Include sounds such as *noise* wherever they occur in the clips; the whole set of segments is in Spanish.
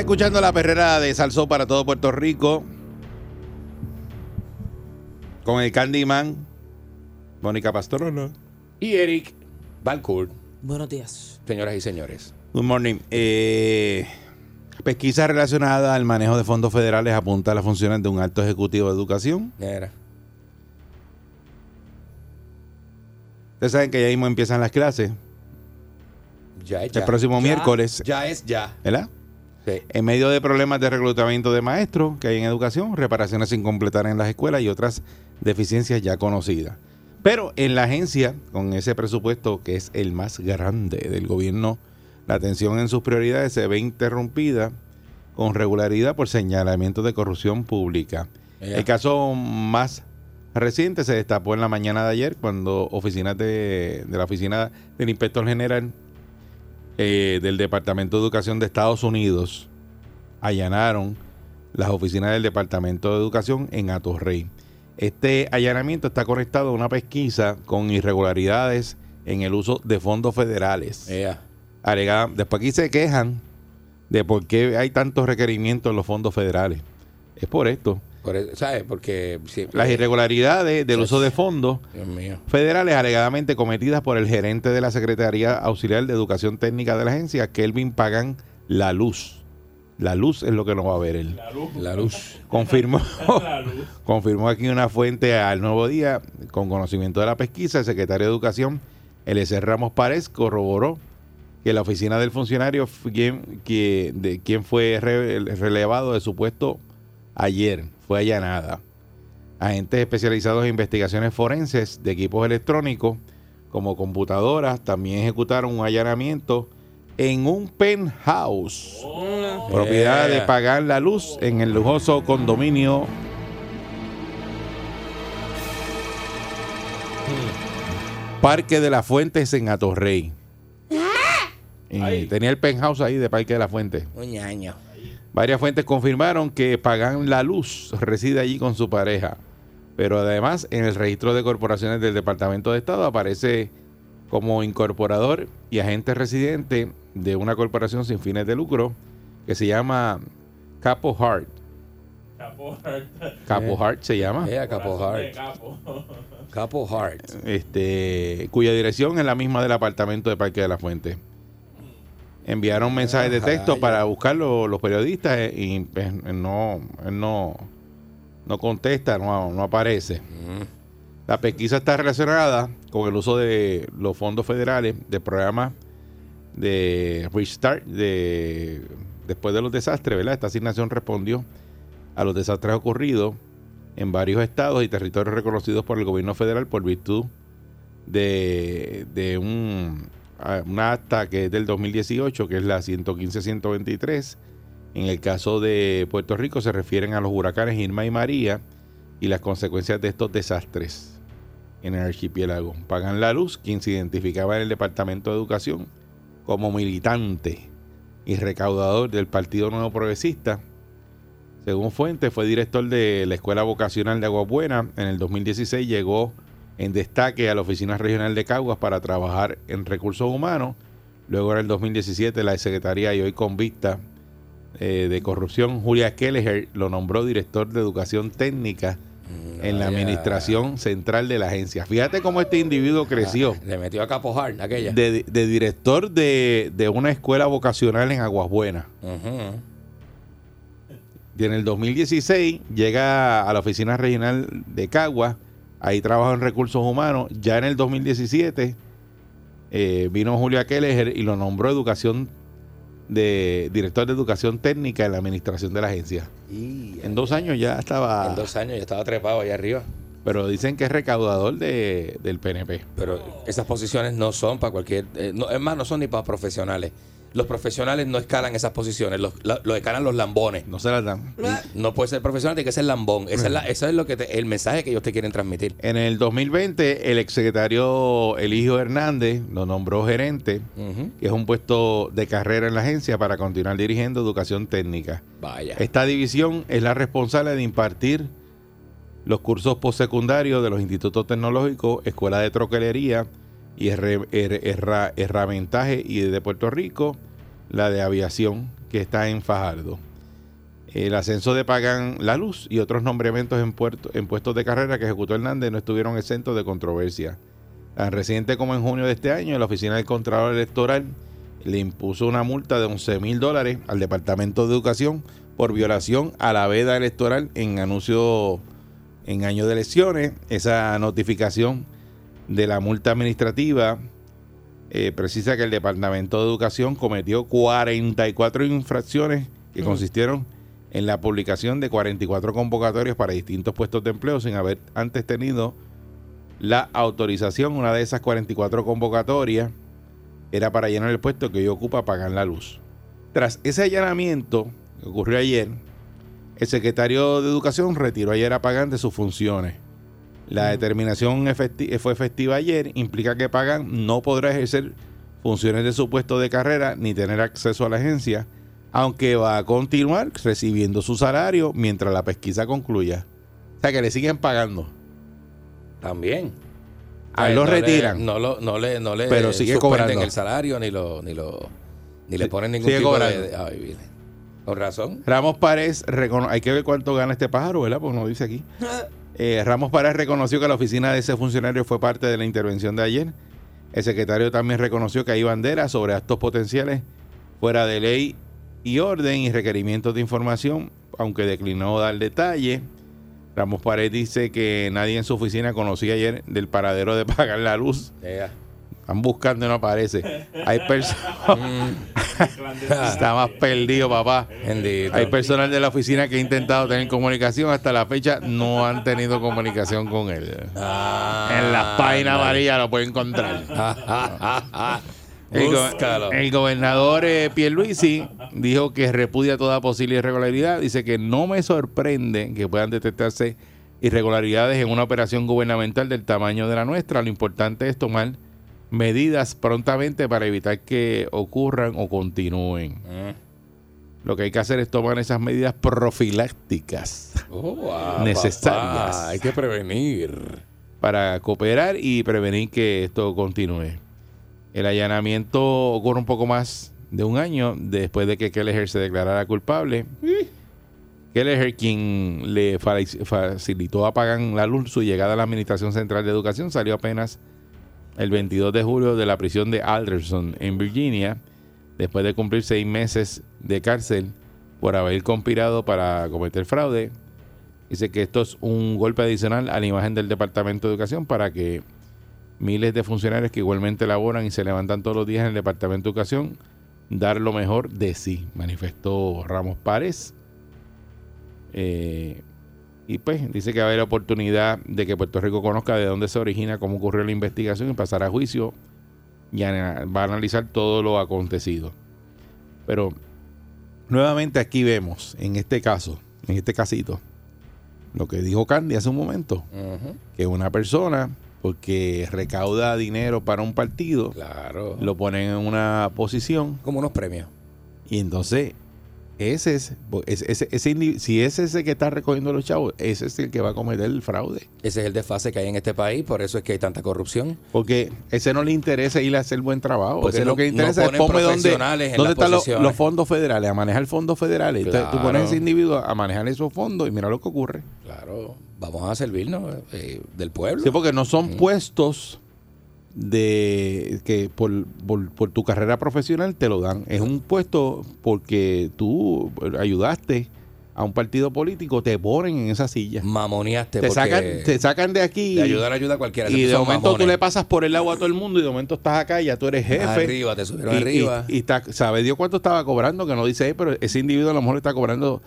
Estás escuchando la perrera de Salsó para todo Puerto Rico. Con el Candyman, Mónica Pastorolo. Y Eric Balcourt, Buenos días. señoras y señores. Good morning. Eh, pesquisa relacionada al manejo de fondos federales apunta a las funciones de un alto ejecutivo de educación. Mira. Ustedes saben que ya mismo empiezan las clases. Ya es ya. El próximo Ya, miércoles, Ya es ya. ¿verdad? Sí. En medio de problemas de reclutamiento de maestros que hay en educación, reparaciones sin completar en las escuelas y otras deficiencias ya conocidas. Pero en la agencia, con ese presupuesto que es el más grande del gobierno, la atención en sus prioridades se ve interrumpida con regularidad por señalamientos de corrupción pública. El caso más reciente se destapó en la mañana de ayer cuando oficinas de, de la oficina del inspector general eh, del Departamento de Educación de Estados Unidos allanaron las oficinas del Departamento de Educación en Atorrey. Este allanamiento está conectado a una pesquisa con irregularidades en el uso de fondos federales. Alegada- después aquí se quejan de por qué hay tantos requerimientos en los fondos federales. Es por esto. Por eso, ¿Sabes? Porque siempre. Las irregularidades del uso de fondos federales alegadamente cometidas por el gerente de la Secretaría Auxiliar de Educación Técnica de la agencia, Kelvin Pagan La Luz. La luz es lo que no va a ver él. La luz. Confirmó, *laughs* *laughs* confirmó aquí una fuente al Nuevo Día con conocimiento de la pesquisa. El secretario de Educación, Eliezer Ramos Párez, corroboró que la oficina del funcionario, quien, que, de quien fue re- relevado de su puesto ayer, fue allanada. Agentes especializados en investigaciones forenses de equipos electrónicos como computadoras también ejecutaron un allanamiento en un penthouse, propiedad de. Pagar la Luz en el lujoso condominio Parque de las Fuentes en Atorrey. Y tenía el penthouse ahí de Parque de las Fuentes. Un ñaño. Varias fuentes confirmaron que Pagan La Luz reside allí con su pareja. Pero además, en el registro de corporaciones del Departamento de Estado aparece como incorporador y agente residente de una corporación sin fines de lucro que se llama Capo Heart. Capo *laughs* Heart se llama. Yeah, Capo Hart. Capo Hart. este, cuya dirección es la misma del apartamento de Parque de la Fuente. Enviaron mensajes de texto Ajá, para buscarlo los periodistas eh, y pues, no, no, no contesta, no, no aparece. La pesquisa está relacionada con el uso de los fondos federales del programa de Restart de, después de los desastres, ¿verdad? Esta asignación respondió a los desastres ocurridos en varios estados y territorios reconocidos por el gobierno federal por virtud de, de un, una acta que es del 2018, que es la 115-123. En el caso de Puerto Rico se refieren a los huracanes Irma y María y las consecuencias de estos desastres en el archipiélago. Pagan la luz, quien se identificaba en el Departamento de Educación como militante y recaudador del Partido Nuevo Progresista. Según Fuentes, fue director de la Escuela Vocacional de Agua Buena. En el 2016 llegó en destaque a la Oficina Regional de Caguas para trabajar en recursos humanos. Luego en el 2017 la secretaría y hoy convicta eh, de corrupción, Julia Kelleher, lo nombró director de Educación Técnica en la administración central de la agencia. Fíjate cómo este individuo creció. Le metió a Capo Hart aquella. De, de director de, de una escuela vocacional en Aguas Buenas. Y en el 2016 llega a la oficina regional de Caguas. Ahí trabaja en recursos humanos. Ya en el 2017 eh, vino Julia Kelleher y lo nombró Educación de director de educación técnica en la administración de la agencia. Y En dos años ya estaba, en dos años ya estaba trepado allá arriba. pero dicen que es recaudador de, del PNP. Pero esas posiciones no son para cualquier. eh, no, es más, no son ni para profesionales. Los profesionales no escalan esas posiciones, los, la- los escalan los lambones. No se las dan. No puede ser profesional, tiene que ser lambón. Esa es la- eso es lo que te- el mensaje que ellos te quieren transmitir. En el 2020, el exsecretario Eligio Hernández lo nombró gerente, que es un puesto de carrera en la agencia para continuar dirigiendo educación técnica. Vaya. Esta división es la responsable de impartir los cursos postsecundarios de los institutos tecnológicos, Escuela de Troquelería y her- herra- Herramentaje y de Puerto Rico, la de Aviación, que está en Fajardo. El ascenso de Pagan La Luz y otros nombramientos en, puerto- en puestos de carrera que ejecutó Hernández no estuvieron exentos de controversia. Tan reciente como en junio de este año, la Oficina del Contralor Electoral le impuso una multa de 11 mil dólares al Departamento de Educación por violación a la veda electoral en anuncio en año de elecciones. Esa notificación de la multa administrativa eh, precisa que el Departamento de Educación cometió 44 infracciones que consistieron en la publicación de 44 convocatorias para distintos puestos de empleo sin haber antes tenido la autorización. Una de esas 44 convocatorias era para llenar el puesto que hoy ocupa pagar la luz. Tras ese allanamiento que ocurrió ayer, el secretario de Educación retiró ayer a Pagan de sus funciones. La determinación efecti- fue efectiva ayer, implica que Pagan no podrá ejercer funciones de su puesto de carrera ni tener acceso a la agencia, aunque va a continuar recibiendo su salario mientras la pesquisa concluya. O sea que le siguen pagando. También. A él Eh, lo no le- retiran. no, lo, no le, no le Pero sigue cobrando. el salario ni lo, ni lo, ni le ponen ningún sigue tipo cobrando. de, ay. Con razón. Ramos Párez, hay que ver cuánto gana este pájaro, ¿verdad? Porque no dice aquí. *laughs* Eh, Ramos Párez reconoció que la oficina de ese funcionario fue parte de la intervención de ayer. El secretario también reconoció que hay banderas sobre actos potenciales fuera de ley y orden y requerimientos de información, aunque declinó dar detalle. Ramos Párez dice que nadie en su oficina conocía ayer del paradero de *laughs* pagar la luz. Están buscando y no aparece. Hay personas... *laughs* Está más perdido, papá. Bendito. Hay personal de la oficina que ha intentado tener comunicación. Hasta la fecha no han tenido comunicación con él. Ah, en las páginas ándale. amarillas lo pueden encontrar. El, go- el gobernador eh, Pierluisi dijo que repudia toda posible irregularidad. Dice que no me sorprende que puedan detectarse irregularidades en una operación gubernamental del tamaño de la nuestra. Lo importante es tomar medidas prontamente para evitar que ocurran o continúen. Mm. Lo que hay que hacer es tomar esas medidas profilácticas Oh, wow, Necesarias. papá, Hay que prevenir. para cooperar y prevenir que esto continúe. El allanamiento ocurre un poco más de un año después de que Kelleher se declarara culpable. Kelleher, quien le fa- facilitó a Pagan la luz su llegada a la Administración Central de Educación, salió apenas el 22 de julio de la prisión de Alderson en Virginia, después de cumplir seis meses de cárcel por haber conspirado para cometer fraude. Dice que esto es un golpe adicional a la imagen del Departamento de Educación para que miles de funcionarios que igualmente laboran y se levantan todos los días en el Departamento de Educación dar lo mejor de sí, manifestó Ramos Párez. Eh, y pues dice que va a haber oportunidad de que Puerto Rico conozca de dónde se origina, cómo ocurrió la investigación y pasar a juicio y va a analizar todo lo acontecido. Pero nuevamente aquí vemos, en este caso, en este casito, lo que dijo Candy hace un momento, que una persona, porque recauda dinero para un partido, Claro. lo ponen en una posición Como unos premios. y entonces ese es, ese, ese- ese si es ese que está recogiendo los chavos, ese es el que va a cometer el fraude. Ese es el desfase que hay en este país, por eso es que hay tanta corrupción. Porque ese no le interesa ir a hacer buen trabajo. Porque ese no- lo que no interesa es ponme dónde, dónde están los, fondos federales, a manejar fondos federales. Entonces tú pones a ese individuo a manejar esos fondos y mira lo que ocurre. Claro. Vamos a servirnos eh, del pueblo. Sí, porque no son puestos de que por, por, por tu carrera profesional te lo dan. Es un puesto porque tú ayudaste a un partido político, te ponen en esa silla. Mamoneaste Te sacan, te sacan de aquí. de ayudar ayuda a cualquiera. y de momento tú le pasas por el agua a todo el mundo y de momento estás acá y ya tú eres jefe. Arriba, te subieron y, arriba. Y, y está, sabe Dios cuánto estaba cobrando, que no dice ahí, pero ese individuo a lo mejor está cobrando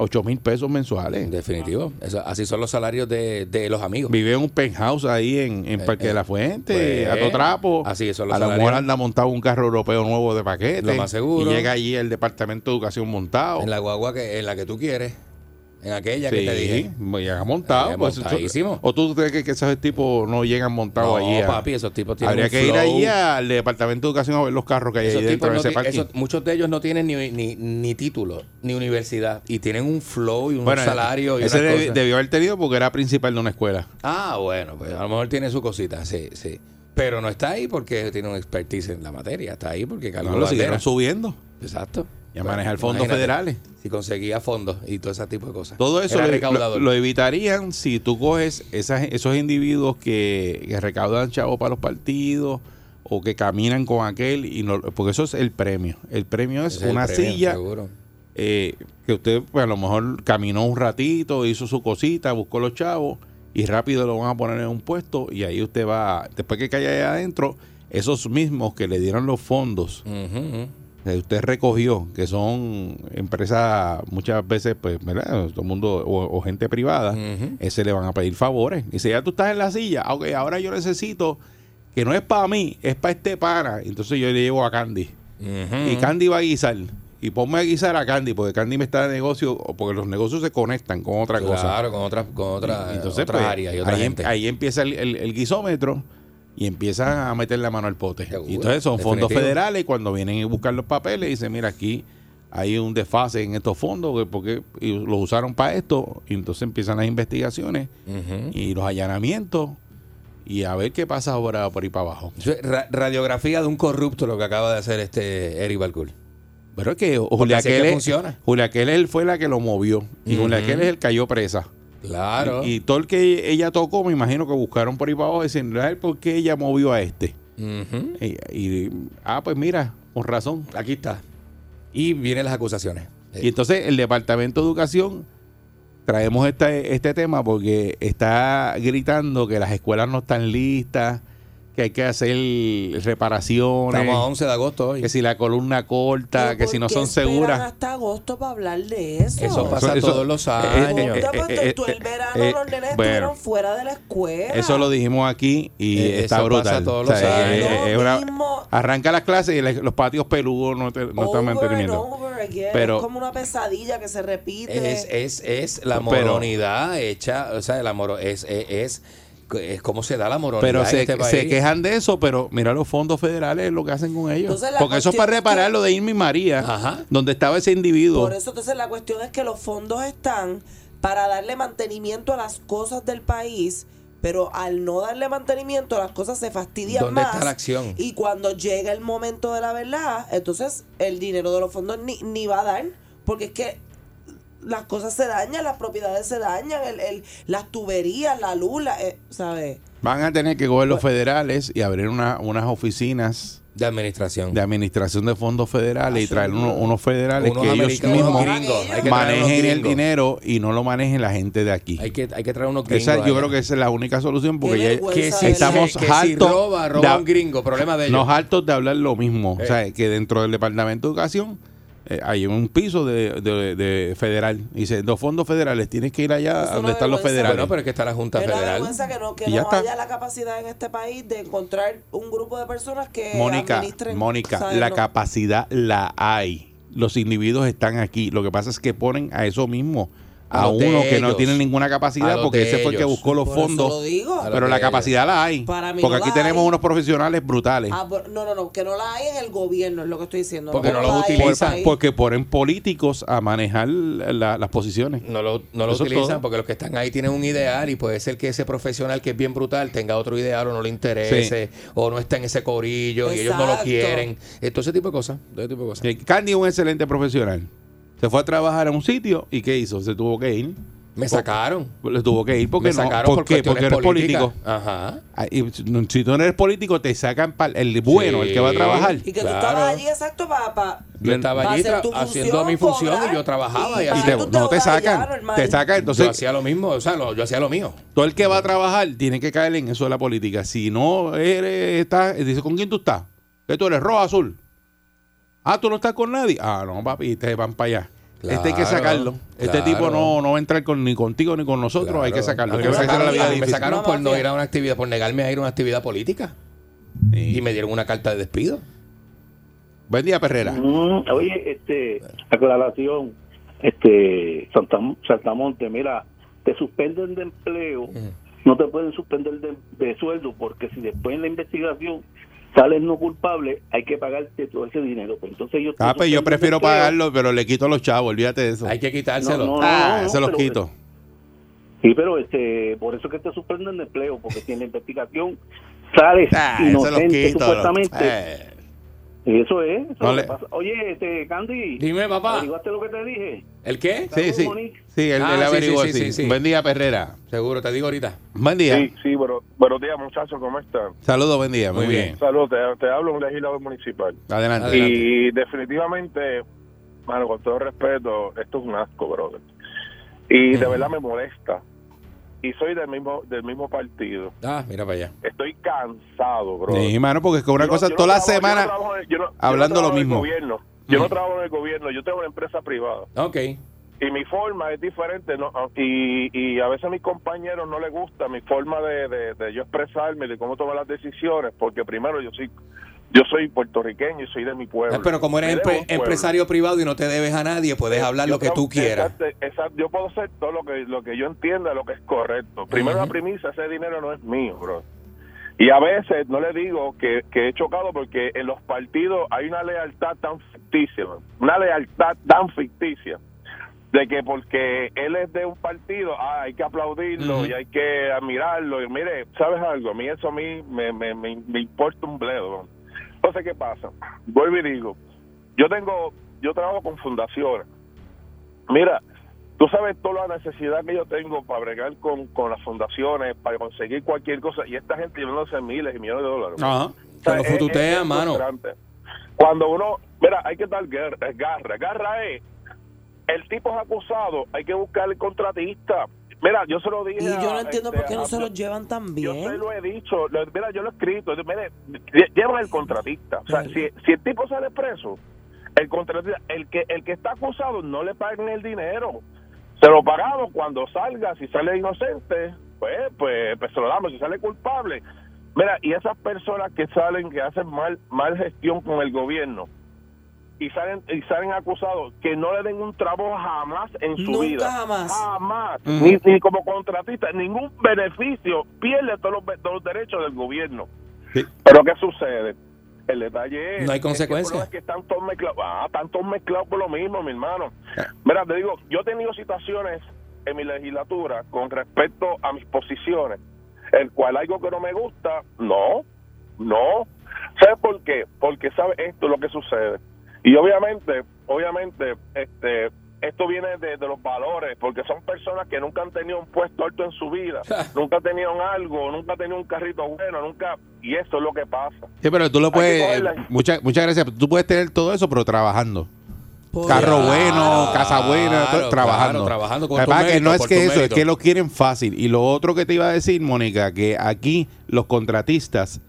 8 mil pesos mensuales. Definitivo. Eso- así son los salarios de, de los amigos. Vive en un penthouse ahí en, en Parque de la Fuente, pues, a todo trapo. así son los A lo salarios. mejor anda montado un carro europeo nuevo de paquete. Lo más seguro. Y llega allí el Departamento de Educación montado. En la guagua que, en la que tú quieres. En aquella que te dije. llega montado. Eh, pues, montadísimo. ¿O tú crees que, que esos tipos no llegan montados No, allí? a- papi, esos tipos tienen Habría un que ir allí al Departamento de Educación a ver los carros que hay Esos ahí dentro tipos de no ese parking. esos- muchos de ellos no tienen ni, ni, ni título, ni universidad. Y tienen un flow y un Bueno, salario y ese debió haber tenido porque era principal de una escuela. Ah, bueno, pues a lo mejor tiene su cosita, sí, sí. Pero no está ahí porque tiene un expertise en la materia. Está ahí porque Carlos No, lo siguieron subiendo. Exacto. Y a manejar fondos imagínate, federales. Si conseguía fondos y todo ese tipo de cosas. Todo eso lo, recaudador. lo- lo evitarían si tú coges esas- esos individuos que, que recaudan chavos para los partidos o que caminan con aquel y no, porque eso es el premio. El premio es una premio, silla eh, que usted pues, a lo mejor caminó un ratito, hizo su cosita, buscó los chavos y rápido lo van a poner en un puesto y ahí usted va, después que caiga ahí adentro, esos mismos que le dieron los fondos. Que usted recogió, que son empresas muchas veces, pues, ¿verdad? Todo el mundo, o, o gente privada, ese le van a pedir favores. Y si ya tú estás en la silla, ah, ok, ahora yo necesito, que no es para mí, es para este pana. Entonces yo le llevo a Candy. Y Candy va a guisar. Y ponme a guisar a Candy, porque Candy me está de negocio, o porque los negocios se conectan con otra cosa. Claro, con otras con otra, entonces, otras pues, áreas y otra ahí, gente. ahí empieza el, el- el guisómetro y empiezan a meter la mano al pote. Seguro, y entonces son fondos federales y cuando vienen a buscar los papeles dicen, mira, aquí hay un desfase en estos fondos que porque los usaron para esto y entonces empiezan las investigaciones y los allanamientos y a ver qué pasa ahora por ahí para abajo. Ra- radiografía de un corrupto lo que acaba de hacer este Eric Balcour. Pero es que Julia Keller. Julia Keller fue la que lo movió y Julia Ujú. Keller cayó presa. Claro. Y, y todo el que ella tocó, me imagino que buscaron por ahí para abajo diciendo, "Ay, ¿por qué ella movió a este? Y, y- ah, pues mira, con razón. Aquí está. Y vienen las acusaciones. Y entonces el Departamento de Educación traemos este, este tema porque está gritando que las escuelas no están listas, que hay que hacer reparaciones, Estamos a 11 de agosto hoy. que si la columna corta, Pero que ¿por si no son seguras. hasta agosto para hablar de eso. Eso pasa Eso- todos los eh, años. eh, pues, eh, eh, el verano eh, los nenes bueno. estuvieron fuera de la escuela. Eso lo dijimos aquí y Eh, está eso brutal. pasa todos O sea, los años. eh, eh, es una- arranca las clases y le- los patios peludos no, te- no están manteniendo. Pero- es como una pesadilla que se repite. Es, es, es la Pero- moronidad hecha, o sea, la moro, es, es, es, es cómo se da la moronidad Pero en se, este país. se quejan de eso, pero mira los fondos federales lo que hacen con ellos. Entonces, Porque eso es para reparar que- lo de Irma y María, Ajá. donde estaba ese individuo. Por eso entonces la cuestión es que los fondos están para darle mantenimiento a las cosas del país, pero al no darle mantenimiento las cosas se fastidian ¿Dónde más. está la acción? Y cuando llega el momento de la verdad, entonces el dinero de los fondos ni, ni va a dar, porque es que las cosas se dañan, las propiedades se dañan, el, el- las tuberías, la luz, la, eh, ¿sabes? Van a tener que coger los Pues federales y abrir una- unas oficinas de administración. de administración de fondos federales y Ah, traer uno- unos federales Unos que ellos mismos gringos. Manejen el dinero y no lo manejen la gente de aquí. Hay que, hay que traer unos gringos. Esa, yo creo que esa es la única solución porque ya que si, estamos que si hartos roba, roba de- un gringo, problema de ellos. nos hartos de hablar lo mismo. Eh. O sea, que dentro del Departamento de Educación eh, hay un piso de, de- de federal. Y dice, los fondos federales, tienes que ir allá Es donde una están los federales. Bueno, pero es que está la Junta Es una Federal. vergüenza que no, que Y ya no está. haya la capacidad en este país de encontrar un grupo de personas que Mónica, administren. Mónica, la No. capacidad la hay. Los individuos están aquí. Lo que pasa es que ponen a eso mismo. A uno que no tiene ninguna capacidad porque ese fue el que buscó los Por fondos. lo Pero la ellos. capacidad la hay. Para mí porque no aquí tenemos hay. unos profesionales brutales. Ah, no, no, no, que no la hay en el gobierno, es lo que estoy diciendo. Porque no en el utilizan, porque ponen políticos a manejar la- las posiciones. No lo, no lo utilizan todo. porque los que están ahí tienen un ideal y puede ser que ese profesional que es bien brutal tenga otro ideal o no le interese o no está en ese corillo y ellos no lo quieren. Todo ese tipo de cosas. Todo tipo de cosas. Que Candy es un excelente profesional. Se fue a trabajar a un sitio y ¿qué hizo? Se tuvo que ir. Me sacaron. Le tuvo que ir porque Me no. sacaron ¿Por, por qué? Porque eres político. Ajá. Ah, y si tú no eres político, te sacan el bueno, el que va a trabajar. Y que Claro. tú estabas allí exacto para... Pa, Yo estaba pa allí haciendo función, mi función cobrar, y yo trabajaba y, y Y hacía- te- tú te no te sacan. Te sacan. yo Entonces, hacía lo mismo, o sea, lo- yo hacía lo mío. todo el que va a trabajar tiene que caer en eso de la política. Si no eres, estás, dice, ¿con quién tú estás? ¿Que tú eres rojo o azul? Ah, tú no estás con nadie. Ah, no, papi, te van para allá. Este hay que sacarlo. Este claro. tipo no, no va a entrar con, ni contigo ni con nosotros. Hay que sacarlo. Que me la sacaron, vida me por no ir a una actividad, por negarme a ir a una actividad política. Sí. Y me dieron una carta de despido. Buen día, Perrera. Mm, oye, este, aclaración, este, Santa, Saltamonte, mira, te suspenden de empleo, no te pueden suspender de, de sueldo, porque si después en la investigación sales no culpable, hay que pagarte todo ese dinero. Pues entonces yo te Ah, pues yo prefiero pagarlo, pero le quito a los chavos, olvídate de eso. Hay que quitárselo. No, no, ah, no, se los quito. Sí, pero este, por eso es que te suspenden de empleo, porque si en la investigación sales Ah, se los inocente quito. supuestamente, Eh, eso es. eso No es lo le- que pasa. Oye, este, Candy, Dime, papá. ¿averiguaste lo que te dije? ¿El qué? sí, sí. Monique. Sí, él, Ah, él sí, averiguó, sí, sí, sí. sí, sí. Buen día, Perrera. Seguro, te digo ahorita. Buen día. Sí, sí, bueno, buenos días muchachos, ¿cómo están? Saludos, buen día. Muy, Muy bien. bien. Saludos, te, te hablo un legislador municipal. Adelante. Adelante. Y definitivamente, mano, con todo respeto, esto es un asco, brother. Y de verdad me molesta. Y soy del mismo del mismo partido. Ah, mira para allá. Estoy cansado, brother. Sí, mano, porque es que una Yo cosa yo no toda la trabajo- yo no semana trabajo en- yo no- yo hablando lo en el mismo. gobierno. Yo no Mm. trabajo en el gobierno, yo tengo una empresa privada. Ok. y mi forma es diferente no y, y a veces a mis compañeros no les gusta mi forma de, de, de yo expresarme de cómo tomar las decisiones porque primero yo soy yo soy puertorriqueño y soy de mi pueblo Pero como eres empre- empresario privado y no te debes a nadie, puedes hablar Yo lo que tú quieras. exacto, exacto, yo puedo hacer todo lo que lo que yo entienda lo que es correcto primero la premisa ese dinero no es mío bro y a veces no le digo que, que he chocado porque en los partidos hay una lealtad tan ficticia una lealtad tan ficticia de que porque él es de un partido, ah, hay que aplaudirlo y hay que admirarlo. Y mire, ¿sabes algo? A mí eso a mí me, me, me, me importa un bledo. Entonces, ¿qué pasa? Vuelvo y digo, yo tengo, yo trabajo con fundaciones. Mira, tú sabes toda la necesidad que yo tengo para bregar con, con las fundaciones, para conseguir cualquier cosa, y esta gente llevándose miles y millones de dólares. Ajá. O sea, lo es mano. Cuando uno, mira, hay que dar garra. Garra es, el tipo es acusado, hay que buscar el contratista. Mira, yo se lo dije. Y yo no entiendo este, por qué no a- se los llevan tan Yo se bien. lo he dicho, lo- mira, yo lo he escrito. Mire, lle- llevan el contratista. O sea, si, si el tipo sale preso, el contratista, el que, el que está acusado, no le paguen el dinero. Se lo pagamos cuando salga, si sale inocente, pues, pues, pues se lo damos, si sale culpable. Mira, y esas personas que salen, que hacen mal, mal gestión con el gobierno y salen, y salen acusados, que no le den un trabajo jamás en su Nunca vida. jamás. Jamás. Ni, ni como contratista, ningún beneficio, pierde todos los, todos los derechos del gobierno. Sí. Pero ¿qué sucede? El detalle es... No hay es que consecuencias. Es que están todos mezclados. Ah, están todos mezclados por lo mismo, mi hermano. Ah. Mira, te digo, yo he tenido situaciones en mi legislatura con respecto a mis posiciones, el cual algo que no me gusta, no, no. ¿Sabes por qué? Porque sabe esto es lo que sucede. Y obviamente, obviamente, este esto viene de, de los valores, porque son personas que nunca han tenido un puesto alto en su vida, nunca han tenido algo, nunca han tenido un carrito bueno, nunca, y eso es lo que pasa. Sí, pero tú lo puedes. cogerla. Muchas, muchas gracias. Tú puedes tener todo eso, pero trabajando. Por- Carro Claro, bueno, casa buena, todo, claro, trabajando. trabajando con que no es que eso, es que lo quieren fácil. Y lo otro que te iba a decir, Mónica, que aquí los contratistas,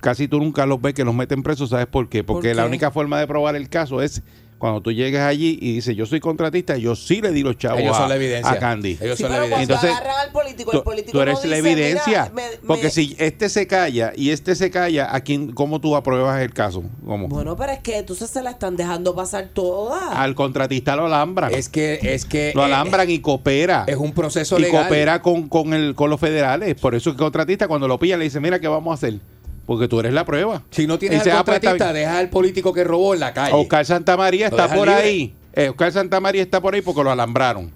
casi tú nunca los ves que los meten presos, ¿sabes por qué? Porque ¿Por la única forma de probar el caso es cuando tú llegues allí y dices, yo soy contratista, yo sí le di los chavos Ellos a, son la evidencia. a Candy. Ellos Sí, son la evidencia. cuando Entonces, al político, Tú, el político tú eres no la dice, evidencia. "Mira, me- me-". porque si este se calla y este se calla, ¿a quién, ¿cómo tú apruebas el caso? ¿Cómo? Bueno, pero es que entonces se la están dejando pasar toda. Al contratista lo alambran. Es que, es que lo eh, alambran y coopera. es un proceso y legal. coopera con, con, el, con los federales. Por eso el contratista cuando lo pilla le dice, mira, ¿qué vamos a hacer? Porque tú eres la prueba. Si no tienes Dice, al "Ah, pues, está contratista, bien". deja al político que robó en la calle. Oscar Santamaría Lo está por libre. ahí. Eh, Oscar Santamaría está por ahí porque lo alambraron.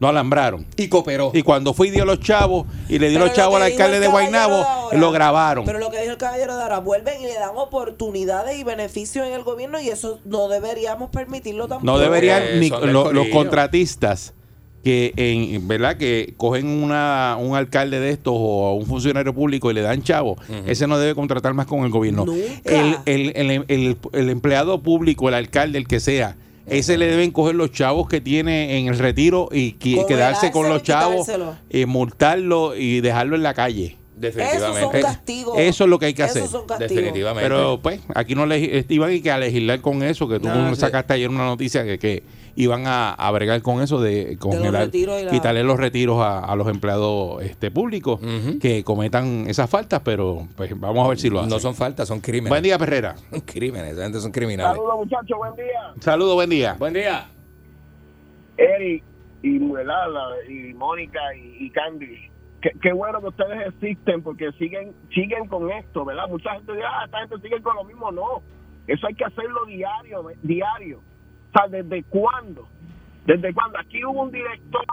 Lo alambraron. Y cooperó. Y cuando fui dio los chavos y le dio Pero los chavos lo al alcalde de Guaynabo, de ahora- lo grabaron. Pero lo que dijo el caballero de ahora, vuelven y le dan oportunidades y beneficios en el gobierno y eso no deberíamos permitirlo tampoco. No deberían Eh, ni lo- los contratistas que en verdad que cogen una, un alcalde de estos o a un funcionario público y le dan chavo, ese no debe contratar más con el gobierno. Nunca. El, el, el, el- el empleado público, el alcalde, el que sea, ese le deben coger los chavos que tiene en el retiro y quedarse con los y chavos, quitárselo. eh, multarlo y dejarlo en la calle. Esos son Definitivamente. castigos. Eso es lo que hay que hacer. son. Definitivamente. Pero pues aquí no le iban y que a legislar con eso, que tú No, sí. sacaste ayer una noticia que, que iban a, a bregar con eso de congelar, retiros y la- quitarle los retiros a, a los empleados este públicos que cometan esas faltas, pero pues vamos a ver si lo hacen. No son faltas, son crímenes. Buen día, Perrera. *laughs* Son crímenes, esa gente son criminales. Saludos, muchachos, buen día. Saludos, buen día. Buen día. Eric y Muelala y Mónica y, y Candy. Qué, qué bueno que ustedes existen porque siguen siguen con esto, ¿verdad? Mucha gente dice, ah, esta gente sigue con lo mismo. No, eso hay que hacerlo diario, diario. O sea, ¿desde cuándo? ¿Desde cuándo? Aquí hubo un director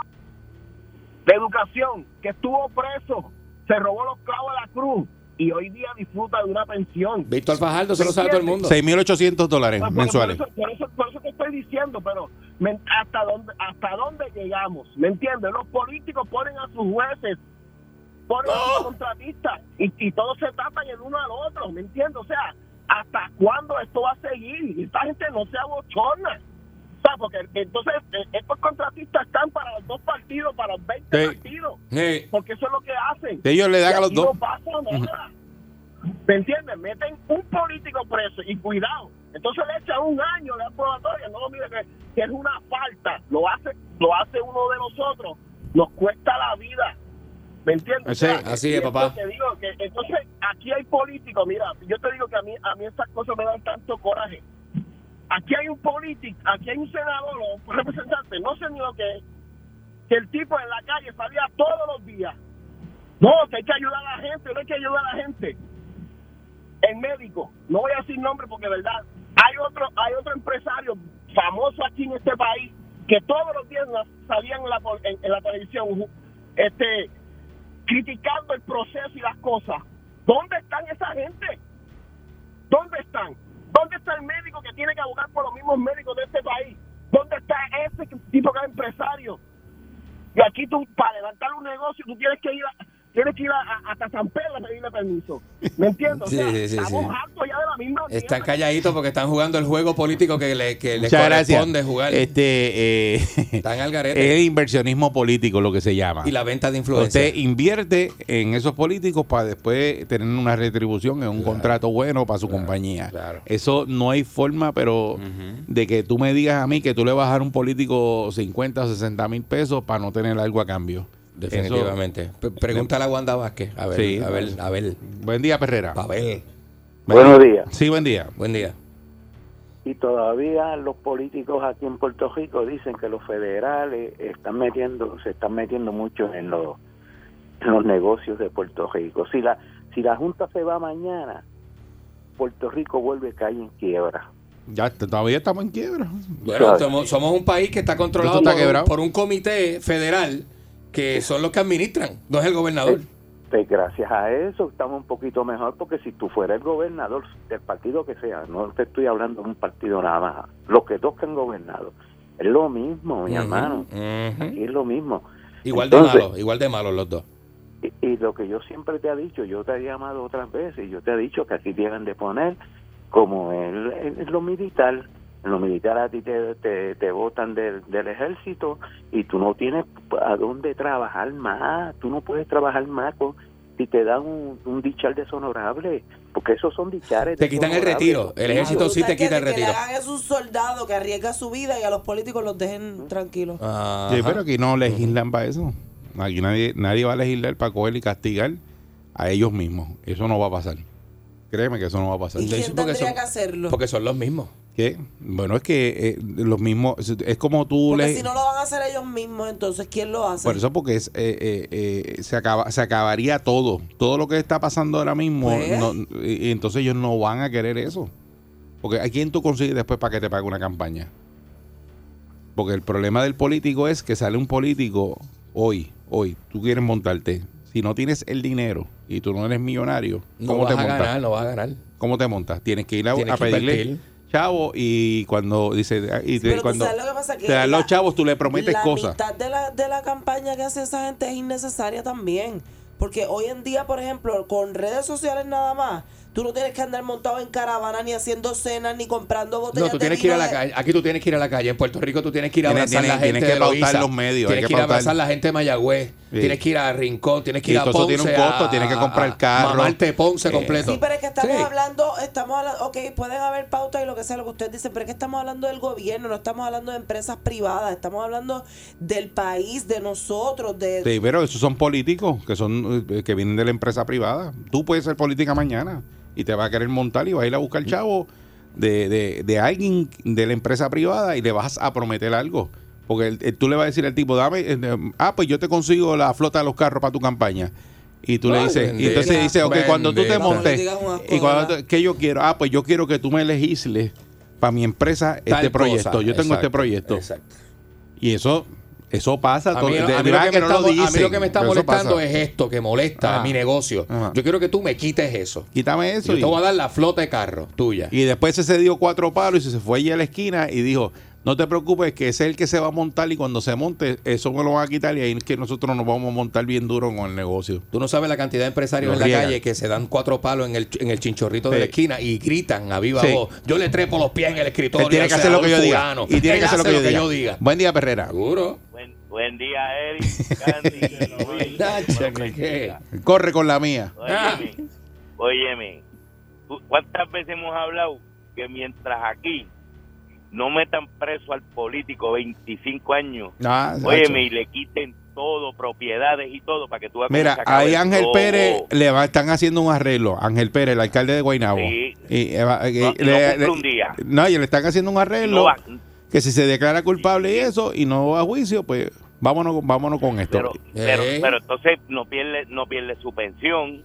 de educación que estuvo preso, se robó los clavos de la cruz y hoy día disfruta de una pensión. Víctor Fajardo se lo sabe todo el mundo. 6.800 dólares Pues, mensuales. Por eso, por, eso, por eso te estoy diciendo, pero me- hasta dónde hasta dónde llegamos, ¿me entiendes? Los políticos ponen a sus jueces, ponen a sus contratistas y, y todos se tratan el uno al otro, ¿me entiendes? O sea, ¿hasta cuándo esto va a seguir? Y Esta gente no se abochorna. O sea, porque entonces eh, estos contratistas están para los dos partidos, para los 20 Sí. partidos, Sí. porque eso es lo que hacen. Ellos le dan Y a los dos. No pasa nada. ¿Me entiendes? Meten un político preso y cuidado. Entonces le echan un año de probatoria. No, mire que, que es una falta. Lo hace lo hace uno de nosotros. Nos cuesta la vida. ¿Me entiendes? Sí, así es, papá. te digo que entonces aquí hay políticos. Mira, yo te digo que a mí a mí estas cosas me dan tanto coraje. Aquí hay un político, aquí hay un senador un representante, no sé ni lo que es, que el tipo en la calle salía todos los días. No, que hay que ayudar a la gente, no hay que ayudar a la gente. El médico, no voy a decir nombre porque verdad, hay otro, hay otro empresario famoso aquí en este país que todos los días salían en la, en, en la televisión, este, criticando el proceso y las cosas. ¿Dónde están esa gente? ¿Dónde están? ¿Dónde está el médico que tiene que abogar por los mismos médicos de este país? ¿Dónde está ese tipo que es empresario? Y aquí tú, para levantar un negocio, tú tienes que ir a, tienes que ir a, a- hasta San Pedro a pedirle permiso. ¿Me entiendes? O Sí, sea, sí, sí, estamos sí. hartos ya de la misma Están calladitos porque están jugando el juego político que le, que les gracias. corresponde jugar. Este, eh, Están al garete. es inversionismo político lo que se llama. y la venta de influencia. Usted invierte en esos políticos para después tener una retribución en un contrato bueno para su compañía. claro. Eso no hay forma, pero de que tú me digas a mí que tú le vas a dar a un político 50 o 60 mil pesos para no tener algo a cambio. Definitivamente. P- Pregúntale a Wanda Vázquez. A ver, Sí. a ver, a ver. Eso- buen día, Perrera. A ver. Buenos días. Sí, buen día. Buen día. Y todavía los políticos aquí en Puerto Rico dicen que los federales están metiendo, se están metiendo mucho en los, en los negocios de Puerto Rico. Si la, si la Junta se va mañana, Puerto Rico vuelve a caer en quiebra. Ya todavía estamos en quiebra. Bueno, somos, somos un país que está controlado Esto está por un, quebrado. por un comité federal que son los que administran, no es el gobernador. Pues gracias a eso estamos un poquito mejor, porque si tú fueras el gobernador del partido que sea, no te estoy hablando de un partido nada más, los que dos que han gobernado, es lo mismo, mi hermano, es lo mismo. Igual de malos, igual de malos los dos. Y, y lo que yo siempre te he dicho, yo te he llamado otras veces, yo te he dicho que aquí deben de poner como el, el- lo militar. En lo militar a ti te, te, te botan del, del ejército y tú no tienes a dónde trabajar más. Tú no puedes trabajar más con, si te dan un, un dichar deshonorable, porque esos son dichares. Te quitan el retiro. El ejército sí te que- quita el Que retiro. le hagan es un soldado que arriesga su vida y a los políticos los dejen tranquilos. Ajá. Sí, pero aquí no legislan para eso. Aquí nadie, nadie va a legislar para coger y castigar a ellos mismos. Eso no va a pasar. Créeme que eso no va a pasar. ¿Y quién tendría son- que hacerlo? Porque son los mismos. ¿Qué? Bueno, es que eh, los mismos, es como tú Porque le... si no lo van a hacer ellos mismos, entonces ¿quién lo hace? Por eso, porque es, eh, eh, eh, se, acaba, se acabaría todo. Todo lo que está pasando ahora mismo. Pues. no- y, y entonces ellos no van a querer eso. Porque ¿a quién tú consigues después para que te pague una campaña? Porque el problema del político es que sale un político hoy, hoy, tú quieres montarte. Si no tienes el dinero y tú no eres millonario, No ¿cómo vas te a ganar, no vas a ganar. ¿Cómo te montas? Tienes que ir a, a pedirle invertir. Chavos y cuando dice y te- tú cuando sabes lo que pasa, que te dan la- los chavos tú le prometes la cosas. mitad de la, de la campaña que hace esa gente es innecesaria también. Porque hoy en día, por ejemplo, con redes sociales nada más, tú no tienes que andar montado en caravana, ni haciendo cenas, ni comprando botellas No, tú de tienes que ir a vino la de- calle. Aquí tú tienes que ir a la calle. En Puerto Rico tú tienes que ir a Tienes- abrazar a la gente tienes que de pautar los medios, hay Tienes que que ir a abrazar a la gente de Mayagüez. Sí. Tienes que ir a Rincón. Tienes que Y ir a eso Ponce. tiene un costo, a- tienes que comprar carro. Mamarte Ponce Eh, completo. Sí, pero es que estamos Sí. hablando, estamos hablando, ok, pueden haber pautas y lo que sea, lo que usted dice, pero es que estamos hablando del gobierno, no estamos hablando de empresas privadas, estamos hablando del país, de nosotros, de... Sí, pero esos son políticos que son eh, que vienen de la empresa privada. Tú puedes ser política mañana y te va a querer montar y vas a ir a buscar chavo de, de, de alguien de la empresa privada y le vas a prometer algo. Porque el- el- tú le vas a decir al tipo, dame, eh, eh, ah, pues yo te consigo la flota de los carros para tu campaña. Y tú le dices, y entonces dice, ok, cuando tú te montes, y cuando tú- ¿qué yo quiero? Ah, pues yo quiero que tú me legisles para mi empresa Tal este proyecto. cosa. Yo tengo este proyecto. Exacto. Y eso, eso pasa. A mí, de- a mí de lo que que me no está, lo a mí lo dicen, que me está pero eso molestando pasa. es esto, que molesta Ajá. mi negocio. Ajá. Yo quiero que tú me quites eso. Quítame eso. Yo y- te voy a dar la flota de carro tuya. Y después se dio cuatro palos y se fue allí a la esquina y dijo, no te preocupes que ese es el que se va a montar y cuando se monte eso me lo van a quitar y ahí es que nosotros nos vamos a montar bien duro con el negocio. Tú no sabes la cantidad de empresarios en la riegan. calle que se dan cuatro palos en el, en el chinchorrito de la esquina y gritan a viva Sí. voz. Yo le trepo los pies en el escritorio. Él tiene que hacer lo que yo diga. Y tiene que hacer lo que yo diga. Buen día, Perrera. Seguro. Buen, buen día, Eric. *laughs* Candy. Nacha, ¿qué, qué? Corre con la mía. Óyeme, óyeme. ¿tú- ¿Cuántas veces hemos hablado que mientras aquí no metan preso al político 25 años, Ah, óyeme, y le quiten todo, propiedades y todo, para que tú Mira, ahí el Ángel? Pérez le va- están haciendo un arreglo. Ángel Pérez, el alcalde de Guaynabo. Sí. Y, eh, eh, No- no cumple un día. No, y le están haciendo un arreglo No va- que si se declara culpable y eso y no va a juicio, pues vámonos, vámonos con esto. pero, pero, Eh. pero entonces no pierde, no pierde su pensión,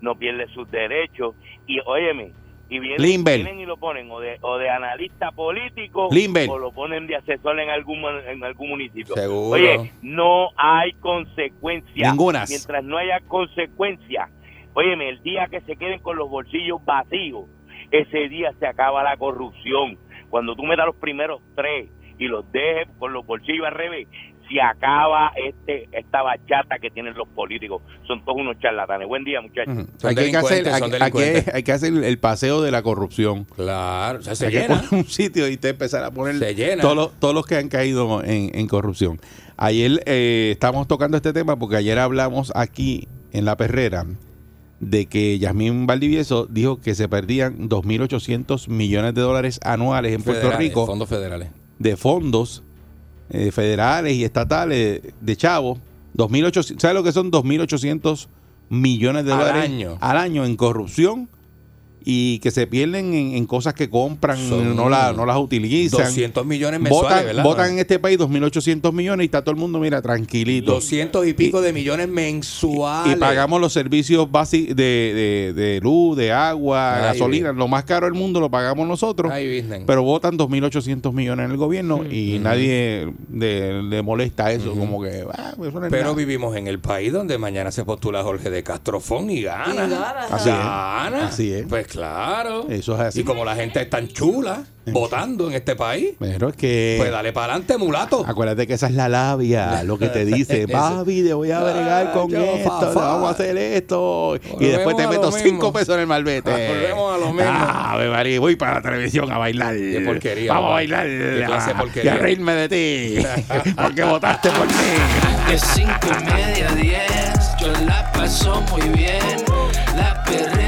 no pierde sus derechos, y óyeme, y vienen, Limber. vienen y lo ponen o de, o de analista político Limber. o lo ponen de asesor en algún en algún municipio. Seguro. Oye, no hay consecuencias. Ningunas. Mientras no haya consecuencias, óyeme, el día que se queden con los bolsillos vacíos, ese día se acaba la corrupción. Cuando tú metas los primeros tres y los dejes con los bolsillos al revés, se acaba este esta bachata que tienen los políticos. Son todos unos charlatanes. Buen día, muchachos. Ujú. Son Aquí hay que hacer, delincuentes, son aquí- aquí hay- delincuentes. hay que hacer el paseo de la corrupción. Claro, o sea, se hay que llena. poner un sitio y te empezar a poner Se llena. todos los, todos los que han caído en, en corrupción. Ayer eh, estamos tocando este tema porque ayer hablamos aquí en La Perrera de que Yasmín Valdivieso dijo que se perdían 2.800 millones de dólares anuales en Puerto Rico Fondos federales. de fondos eh, federales y estatales de chavos. 2.800, ¿Sabes lo que son 2.800 millones de Al dólares año. al año en corrupción? Y que se pierden en, en cosas que compran, Son no, la- no las utilizan. 200 millones mensuales, Votan, ¿verdad? votan en este país 2.800 millones y está todo el mundo, mira, tranquilito. 200 y pico de millones mensuales. Y pagamos los servicios básicos de, de- de luz, de agua, Ay, gasolina. Lo más caro del mundo lo pagamos nosotros. Ay. Pero votan 2.800 millones en el gobierno y nadie le, le molesta eso. Como que, ah, pues eso no es Pero nada. vivimos en el país donde mañana se postula Jorge de Castrofón y gana. Y gana, Así es. Gana. Así es. Pues claro. Eso es así. Y como la gente es tan chula votando en este país, Pero es que. pues dale para adelante, mulato. Acuérdate que esa es la labia, lo que te dice, *laughs* papi, te voy a bregar con yo, esto, fa, te fa. vamos a hacer esto. y después te meto mismo. cinco pesos en el malvete. Volvemos a lo mismo. Ah, Ave María, voy para la televisión a bailar. Qué porquería, Vamos a bailar. Qué clase porquería. Y a reírme de ti. *laughs* porque votaste por mí. De cinco y media a diez, yo la paso muy bien. La perrera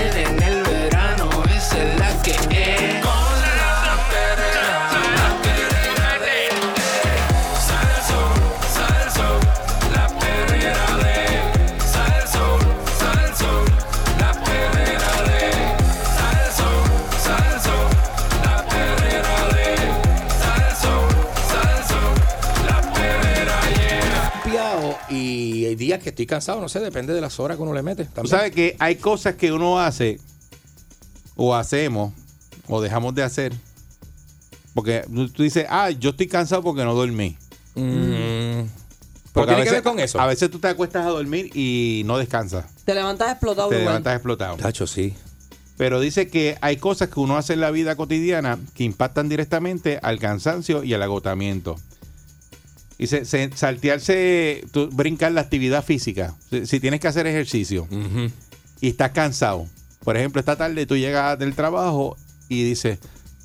días que estoy cansado, no sé, depende de las horas que uno le mete. Tú sabes que hay cosas que uno hace o hacemos o dejamos de hacer. Porque tú dices, ah, yo estoy cansado porque no dormí. Mm. Pero Porque a tiene que veces- ver con eso. A veces tú te acuestas a dormir y no descansas. Te levantas explotado Te igual. levantas explotado. Tacho, sí. Pero dice que hay cosas que uno hace en la vida cotidiana que impactan directamente al cansancio y al agotamiento. Dice, se- saltearse, tú, brincar la actividad física. Si, si tienes que hacer ejercicio y estás cansado. Por ejemplo, esta tarde tú llegas del trabajo y dices,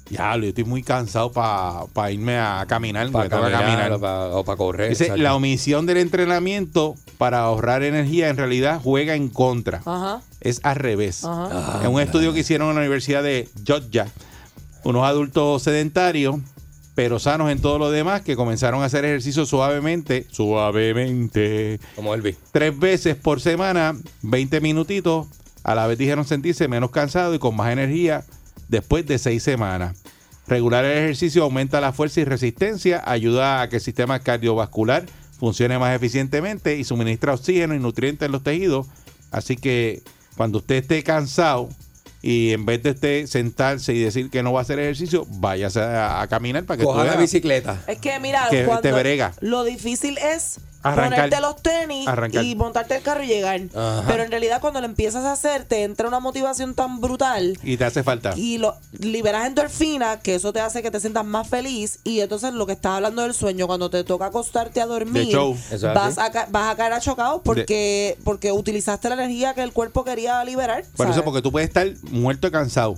ya, yo estoy muy cansado para irme a caminar. Para caminar, o para, para correr. Dice, la omisión del entrenamiento para ahorrar energía en realidad juega en contra. Ajá, Es al revés. ajá. En un estudio que hicieron en la Universidad de Georgia, unos adultos sedentarios, pero sanos en todo lo demás, que comenzaron a hacer ejercicio suavemente, suavemente, Como Elvis. tres veces por semana, 20 minutitos, a la vez dijeron sentirse menos cansados y con más energía después de seis semanas. Regular el ejercicio aumenta la fuerza y resistencia, ayuda a que el sistema cardiovascular funcione más eficientemente y suministra oxígeno y nutrientes en los tejidos. Así que cuando usted esté cansado y en vez de usted sentarse y decir que no va a hacer ejercicio, váyase a, a caminar para que Coja tú la veas. bicicleta. Es que mira, Que cuando te brega. lo difícil es Arrancar. ponerte los tenis Arrancar. y montarte el carro y llegar. Ajá. Pero en realidad cuando lo empiezas a hacer te entra una motivación tan brutal Y te hace falta. y lo liberas endorfina, que eso te hace que te sientas más feliz y entonces lo que estás hablando del sueño, cuando te toca acostarte a dormir, show. Vas a, vas a caer achocado porque, porque utilizaste la energía que el cuerpo quería liberar. Por eso, porque tú puedes estar muerto de cansado.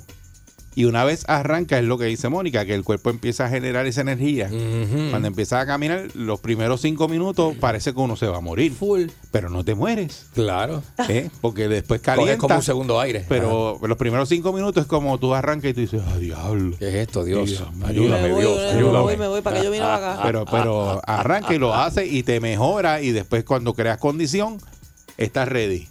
Y una vez arranca, es lo que dice Mónica, que el cuerpo empieza a generar esa energía. Cuando empiezas a caminar, los primeros cinco minutos parece que uno se va a morir. Full. Pero no te mueres. Claro. ¿eh? Porque después calienta. como un segundo aire. Pero los primeros cinco minutos es como tú arrancas y tú dices, ¡ah, diablo! ¿Qué es esto, Dios? Dios ayúdame, me voy, Dios. me ayúdame. voy, me voy, para que yo vine acá. Pero, pero arranca y lo hace y te mejora. Y después, cuando creas condición, estás ready.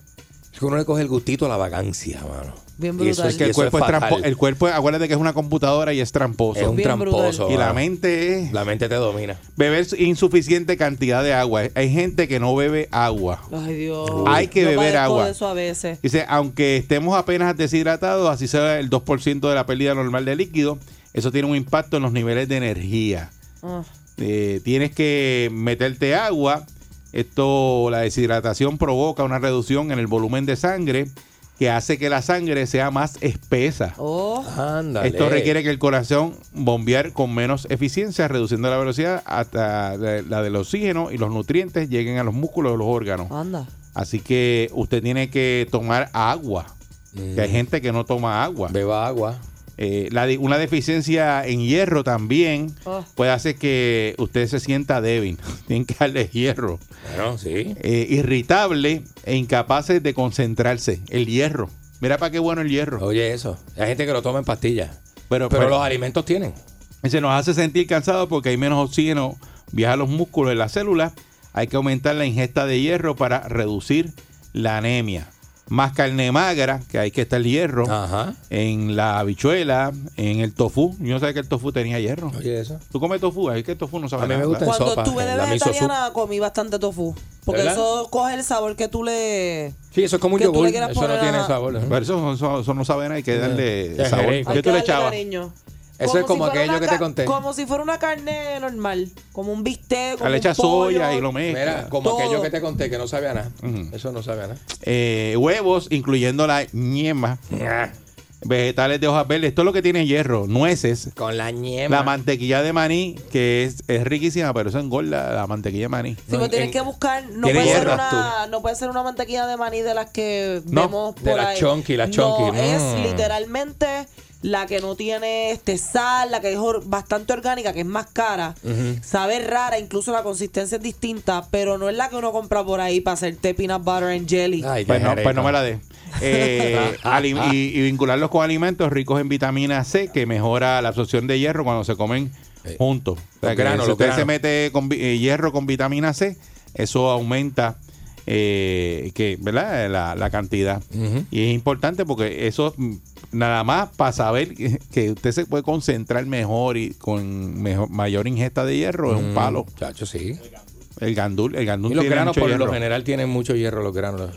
Es que uno le coge el gustito a la vagancia, mano. Bien Y eso brutal. es Que el eso cuerpo es, fatal. el cuerpo, acuérdate que es una computadora y es tramposo. Es un Bien tramposo. brutal. y la mano. mente es. La mente te domina. Beber insuficiente cantidad de agua. Hay gente que no bebe agua. Ay, Dios. Hay que Yo beber padezco agua. de eso a veces. Dice, aunque estemos apenas deshidratados, así sea el 2% de la pérdida normal de líquido, eso tiene un impacto en los niveles de energía. Ah. Eh, tienes que meterte agua. Esto, la deshidratación provoca una reducción en el volumen de sangre que hace que la sangre sea más espesa. Oh. Esto requiere que el corazón bombear con menos eficiencia, reduciendo la velocidad hasta la del oxígeno y los nutrientes lleguen a los músculos de los órganos. Anda. Así que usted tiene que tomar agua. Que hay gente que no toma agua. Beba agua. Eh, la de- una deficiencia en hierro también Oh. puede hacer que usted se sienta débil. *laughs* Tienen que darle hierro. Bueno, sí. Eh, irritable e incapaces de concentrarse. El hierro. Mira para qué bueno el hierro. Oye, eso. Hay gente que lo toma en pastillas. Pero, Pero pero los alimentos tienen. se nos hace sentir cansados porque hay menos oxígeno, viaja a los músculos de las células. Hay que aumentar la ingesta de hierro para reducir la anemia. Más carne magra, que hay que estar hierro. Ajá. En la habichuela, en el tofu. Yo no sabía que el tofu tenía hierro. Oye, eso. ¿Tú comes tofu? Es que el tofu no sabe A mí me gusta en Cuando sopa, estuve de en la miso soup. vegetariana comí bastante tofu. Porque ¿Verdad? eso coge el sabor que tú le... Sí, eso es como un Que tú le yogur. quieras Eso no poner tiene sabor. ¿eh? Pero eso, eso- eso no sabe nada, hay que darle Qué sabor. Hay ¿Qué que tú le darle echabas? cariño. Eso es como si fuera aquello una que te conté. Como si fuera una carne normal. Como un bistec, como Le un echas pollo. soya y lo mezclas. Mira, como Todo. aquello que te conté que no sabía nada. Eso no sabía nada. Eh, huevos, incluyendo la ñema. Vegetales de hojas verdes. Esto es lo que tiene hierro. Nueces. Con la ñema. La mantequilla de maní, que es, es riquísima, pero eso engorda la mantequilla de maní. Sí, pero en- tienes que buscar, no puede, ser una, no puede ser una mantequilla de maní de las que No, vemos de por las ahí. chunky, las No, chunky, es mm. literalmente la que no tiene este sal, la que es or- bastante orgánica, que es más cara. Sabe rara, incluso la consistencia es distinta, pero no es la que uno compra por ahí para hacerte peanut butter and jelly. Ay, Pues no, pues no me la dé. Eh, *laughs* ali- y, y vincularlos con alimentos ricos en vitamina C, que mejora la absorción de hierro cuando se comen Eh, juntos. O sea, los que granos, si los usted se mete con eh, hierro con vitamina C, eso aumenta eh, que, ¿verdad? La, la cantidad. Y es importante porque eso mm, nada más para saber que, usted se puede concentrar mejor y con mejor, mayor ingesta de hierro es un Mm, palo. Chacho, sí. El gandul, el gandul Y los tiene granos por hierro. lo general tienen mucho hierro los granos.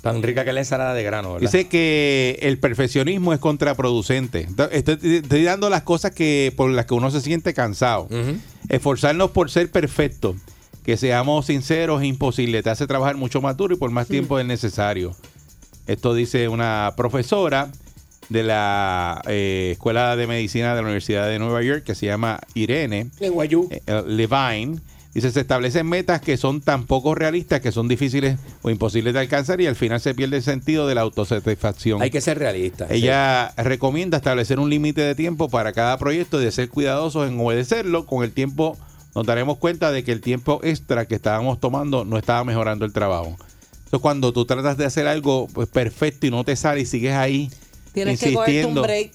Tan rica que es la ensalada de grano, ¿verdad? Dice que el perfeccionismo es contraproducente. Estoy, estoy dando las cosas que por las que uno se siente cansado. Esforzarnos por ser perfectos, que seamos sinceros es imposible. Te hace trabajar mucho más duro y por más tiempo del necesario. Esto dice una profesora de la eh, Escuela de Medicina de la Universidad de Nueva York, que se llama Irene eh, eh, Levine. Dice, se establecen metas que son tan poco realistas que son difíciles o imposibles de alcanzar y al final se pierde el sentido de la autosatisfacción. Hay que ser realista. Ella recomienda establecer un límite de tiempo para cada proyecto y de ser cuidadosos en obedecerlo. Con el tiempo nos daremos cuenta de que el tiempo extra que estábamos tomando no estaba mejorando el trabajo. Entonces, cuando tú tratas de hacer algo pues, perfecto y no te sale y sigues ahí Tienes que cogerte un insistiendo, break.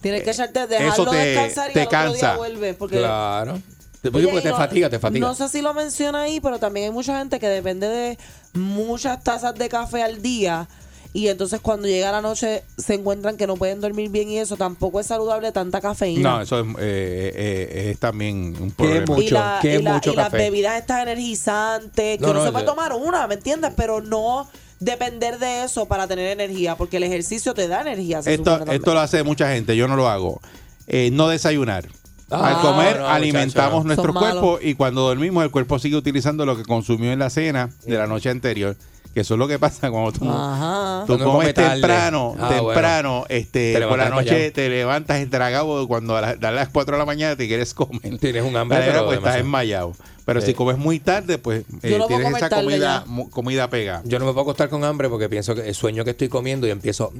Tienes que echarte, dejarlo te- descansar y te al otro cansa. día vuelve. Porque Claro. Te, Oye, porque te no- fatiga, te fatiga. No sé si lo menciona ahí, pero también hay mucha gente que depende de muchas tazas de café al día. Y entonces cuando llega la noche se encuentran que no pueden dormir bien y eso tampoco es saludable tanta cafeína. No, eso es, eh, eh, es también un ¿Qué problema. mucho? y, la- que y la- mucho y las bebidas estas energizantes, que No, uno no, se puede yo- tomar una, ¿me entiendes? Pero no depender de eso para tener energía, porque el ejercicio te da energía. Esto, esto lo hace mucha gente, yo no lo hago. Eh, no desayunar. Ah, Al comer no, alimentamos muchacho, nuestro Son cuerpo malos. y cuando dormimos el cuerpo sigue utilizando lo que consumió en la cena de la noche anterior. Que eso es lo que pasa cuando tú, Ajá. tú Cuando comes temprano, Ah, temprano, este, Te por la noche te levantas estragado cuando a las, a las 4 de la mañana te quieres comer. Tienes un hambre, pero pues estás demasiado. Pero Sí. si comes muy tarde, pues eh, no tienes esa comida, comida pegada. Yo no me puedo acostar con hambre porque pienso que el sueño que estoy comiendo y empiezo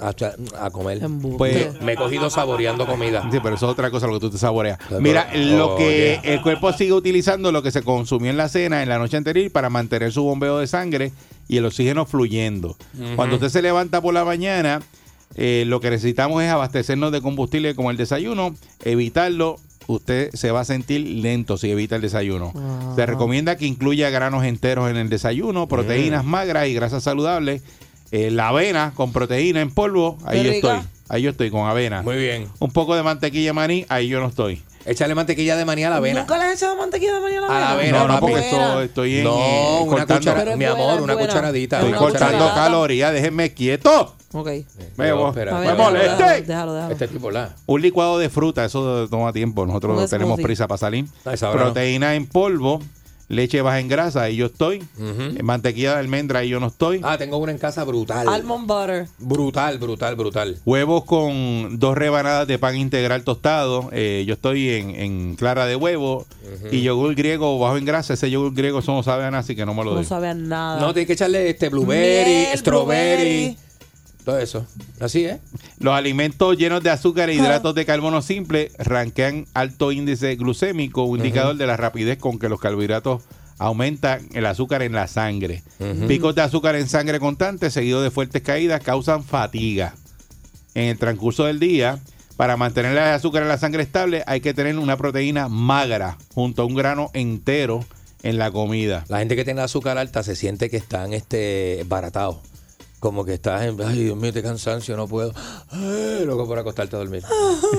a, a comer. Embuste. Pues- Me he cogido saboreando comida. Sí, pero eso es otra cosa lo que tú te saboreas. Pero- Mira, lo que el cuerpo sigue utilizando lo que se consumió en la cena en la noche anterior para mantener su bombeo de sangre y el oxígeno fluyendo. Cuando usted se levanta por la mañana, eh, lo que necesitamos es abastecernos de combustible como el desayuno, evitarlo. Usted se va a sentir lento si evita el desayuno. Se recomienda que incluya granos enteros en el desayuno, proteínas magras y grasas saludables. Eh, la avena con proteína en polvo, ahí yo estoy. Ahí yo estoy con avena Muy bien. un poco de mantequilla de maní, ahí yo no estoy. Échale mantequilla de maní a la avena. ¿Nunca le has echado mantequilla de mañana A la avena, no, no, papi. porque buena. esto estoy en, No, eh, una cuchara, mi amor, una buena. cucharadita. Es estoy una cortando calorías, déjenme quieto. Ok. Me, Pero, voy- espera, me ver, Déjalo, déjalo, molesté. déjalo, déjalo. Este tipo la. Un licuado de fruta, eso toma tiempo. Nosotros Un tenemos smoothie. prisa para salir. Ah, esa hora no. Proteína en polvo, leche baja en grasa, ahí yo estoy. Ujú. Eh, Mantequilla de almendra, ahí yo no estoy. Ah, tengo una en casa brutal. Almond butter. Brutal, brutal, brutal. Huevos con dos rebanadas de pan integral tostado. Eh, yo estoy en, en clara de huevo. Y yogur griego bajo en grasa. Ese yogur griego eso no sabe a nada, así que no me lo No doy. sabe a nada. No, tienes que echarle este blueberry, Miel, strawberry, blueberry. Todo eso. Así es. Los alimentos llenos de azúcar e hidratos de carbono simple ranquean alto índice glucémico, un indicador de la rapidez con que los carbohidratos aumentan el azúcar en la sangre. Picos de azúcar en sangre constante, seguidos de fuertes caídas, causan fatiga. En el transcurso del día, para mantener el azúcar en la sangre estable, hay que tener una proteína magra junto a un grano entero en la comida. La gente que tiene azúcar alta se siente que están este, baratados. Como que estás en, ay Dios mío, este cansancio, no puedo. Ay, loco por acostarte a dormir.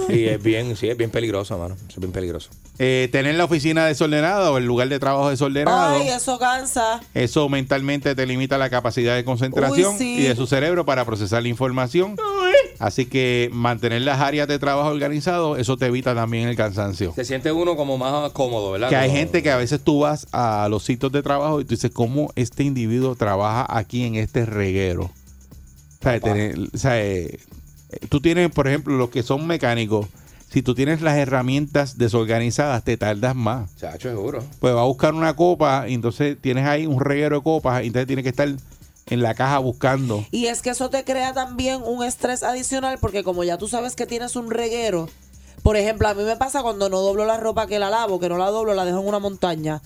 y es bien, sí, es bien peligroso, mano. Es bien peligroso. Eh, tener la oficina desordenada o el lugar de trabajo desordenado. Ay, eso cansa. Eso mentalmente te limita la capacidad de concentración Uy, sí. y de su cerebro para procesar la información. Así que mantener las áreas de trabajo organizadas, eso te evita también el cansancio. Se siente uno como más cómodo, ¿verdad? Que hay Como- gente que a veces tú vas a los sitios de trabajo y tú dices, ¿cómo este individuo trabaja aquí en este reguero? O sea, tener- o sea, eh, tú tienes, por ejemplo, los que son mecánicos, si tú tienes las herramientas desorganizadas, te tardas más. Chacho, seguro. Pues va a buscar una copa y entonces tienes ahí un reguero de copas y entonces tienes que estar en la caja buscando. Y es que eso te crea también un estrés adicional porque como ya tú sabes que tienes un reguero, por ejemplo, a mí me pasa cuando no doblo la ropa que la lavo, que no la doblo, la dejo en una montaña.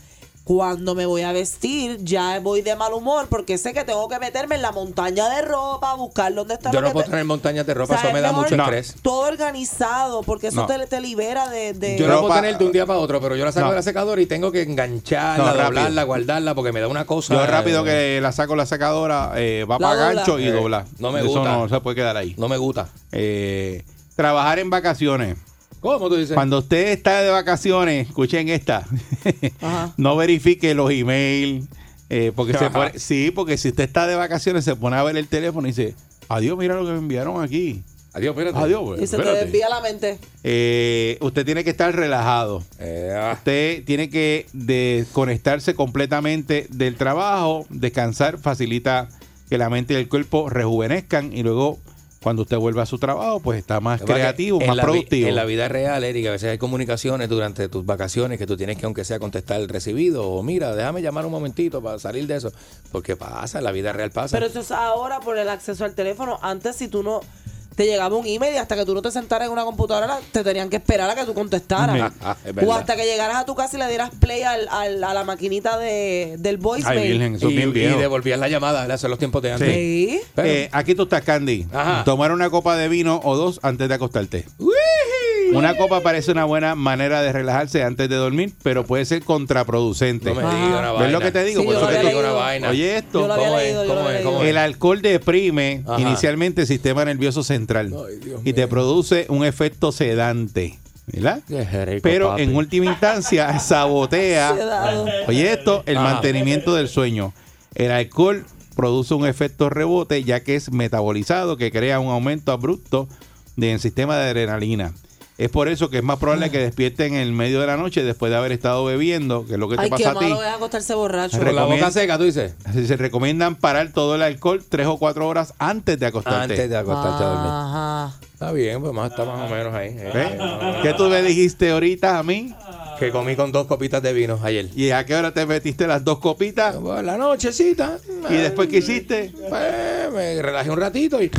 Cuando me voy a vestir, ya voy de mal humor porque sé que tengo que meterme en la montaña de ropa, buscar dónde está Yo lo no que puedo te- tener montañas de ropa, O sea, eso me da mucho No. estrés. Todo organizado porque eso No. te, te libera de... de- Yo no Ropa- puedo tener de un día para otro, pero yo la saco No. de la secadora y tengo que engancharla, doblarla, guardarla, porque me da una cosa. Yo rápido que la saco la sacadora, eh, va La para dobla. gancho y Eh, dobla. no me Eso gusta. no se puede quedar ahí. No me gusta. Eh, trabajar en vacaciones. ¿Cómo tú dices? Cuando usted está de vacaciones, escuchen esta, *laughs* Ajá. no verifique los emails, eh, porque se Ajá. pone, sí, porque si usted está de vacaciones se pone a ver el teléfono y dice, adiós, mira lo que me enviaron aquí. Adiós, espérate. Adiós, pues, y se te desvía la mente. Eh, usted tiene que estar relajado. Eh, ah. Usted tiene que desconectarse completamente del trabajo. Descansar facilita que la mente y el cuerpo rejuvenezcan y luego cuando usted vuelve a su trabajo, pues está más creativo, más productivo. En la vida real, Eric, a veces hay comunicaciones durante tus vacaciones que tú tienes que, aunque sea, contestar el recibido. O mira, déjame llamar un momentito para salir de eso. Porque pasa, en la vida real pasa. Pero eso es ahora por el acceso al teléfono. Antes, si tú no. Te llegaba un email y hasta que tú no te sentaras en una computadora te tenían que esperar a que tú contestaras. Es verdad. o hasta que llegaras a tu casa y le dieras play al, al- a la maquinita de, del voicemail. Ay, Virgen, eso es y, bien y devolvías la llamada, ¿verdad? Hacer los tiempos de antes. Sí. Pero- Eh, aquí tú estás, Candy. Ajá. Tomar una copa de vino o dos antes de acostarte. Una copa parece una buena manera de relajarse antes de dormir, pero puede ser contraproducente. no me Ajá. digas una ¿Ves lo que te digo? Sí, Por yo eso que una vaina. Oye esto. Yo lo había ¿Cómo es? leído, yo lo ¿Cómo había es? ¿Cómo leído. El alcohol deprime Ajá. inicialmente el sistema nervioso central Ay, Dios y te mío. produce un efecto sedante, ¿verdad? Qué rico, Pero papi. en última instancia *laughs* sabotea, Sedado. oye esto, el Ajá. mantenimiento del sueño. El alcohol produce un efecto rebote ya que es metabolizado que crea un aumento abrupto del sistema de adrenalina. Es por eso que es más probable que despierten en el medio de la noche después de haber estado bebiendo, que es lo que te Ay, qué pasa a ti. malo es acostarse borracho. Con la boca seca, tú dices. Se recomiendan parar todo el alcohol tres o cuatro horas antes de acostarte. Antes de acostarte a dormir. Ajá. Está bien, pues más, está más o menos ahí. eh. ¿Qué tú me dijiste ahorita a mí? Que comí con dos copitas de vino ayer. ¿Y a qué hora te metiste las dos copitas? Pues, la nochecita. ¿Y después qué hiciste? Pues, me relajé un ratito y.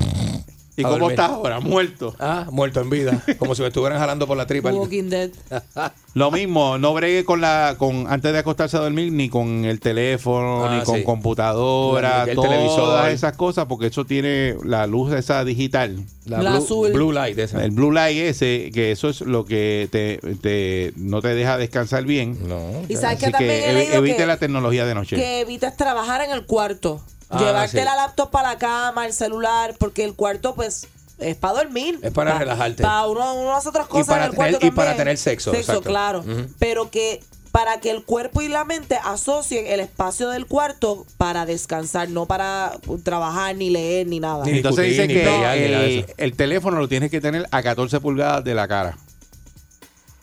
¿Y A cómo dormir. estás ahora? Muerto. Ah, muerto en vida. Como si me estuvieran jalando por la tripa. Walking Dead. *laughs* Lo mismo, no bregue con la, con antes de acostarse a dormir, ni con el teléfono, Ah, ni con sí. computadora, El todas televisor. esas cosas, porque eso tiene la luz esa digital. La, La blue, azul. blue light esa. El blue light ese, que eso es lo que te, te- no te deja descansar bien. No. Y sabes que también que he evi- leído evite que, la tecnología de noche. que evites trabajar en el cuarto. Ah, Llevarte sí. la laptop para la cama, el celular, porque el cuarto, pues, es para dormir. Es para Pa- relajarte. pa uno, uno hace otras cosas para en el cuarto y para tener sexo, Sexo, exacto. claro. Pero que para que el cuerpo y la mente asocien el espacio del cuarto para descansar, no para trabajar, ni leer, ni nada. Ni Entonces discutir, dice ni que pelear, el teléfono lo tienes que tener a 14 pulgadas de la cara.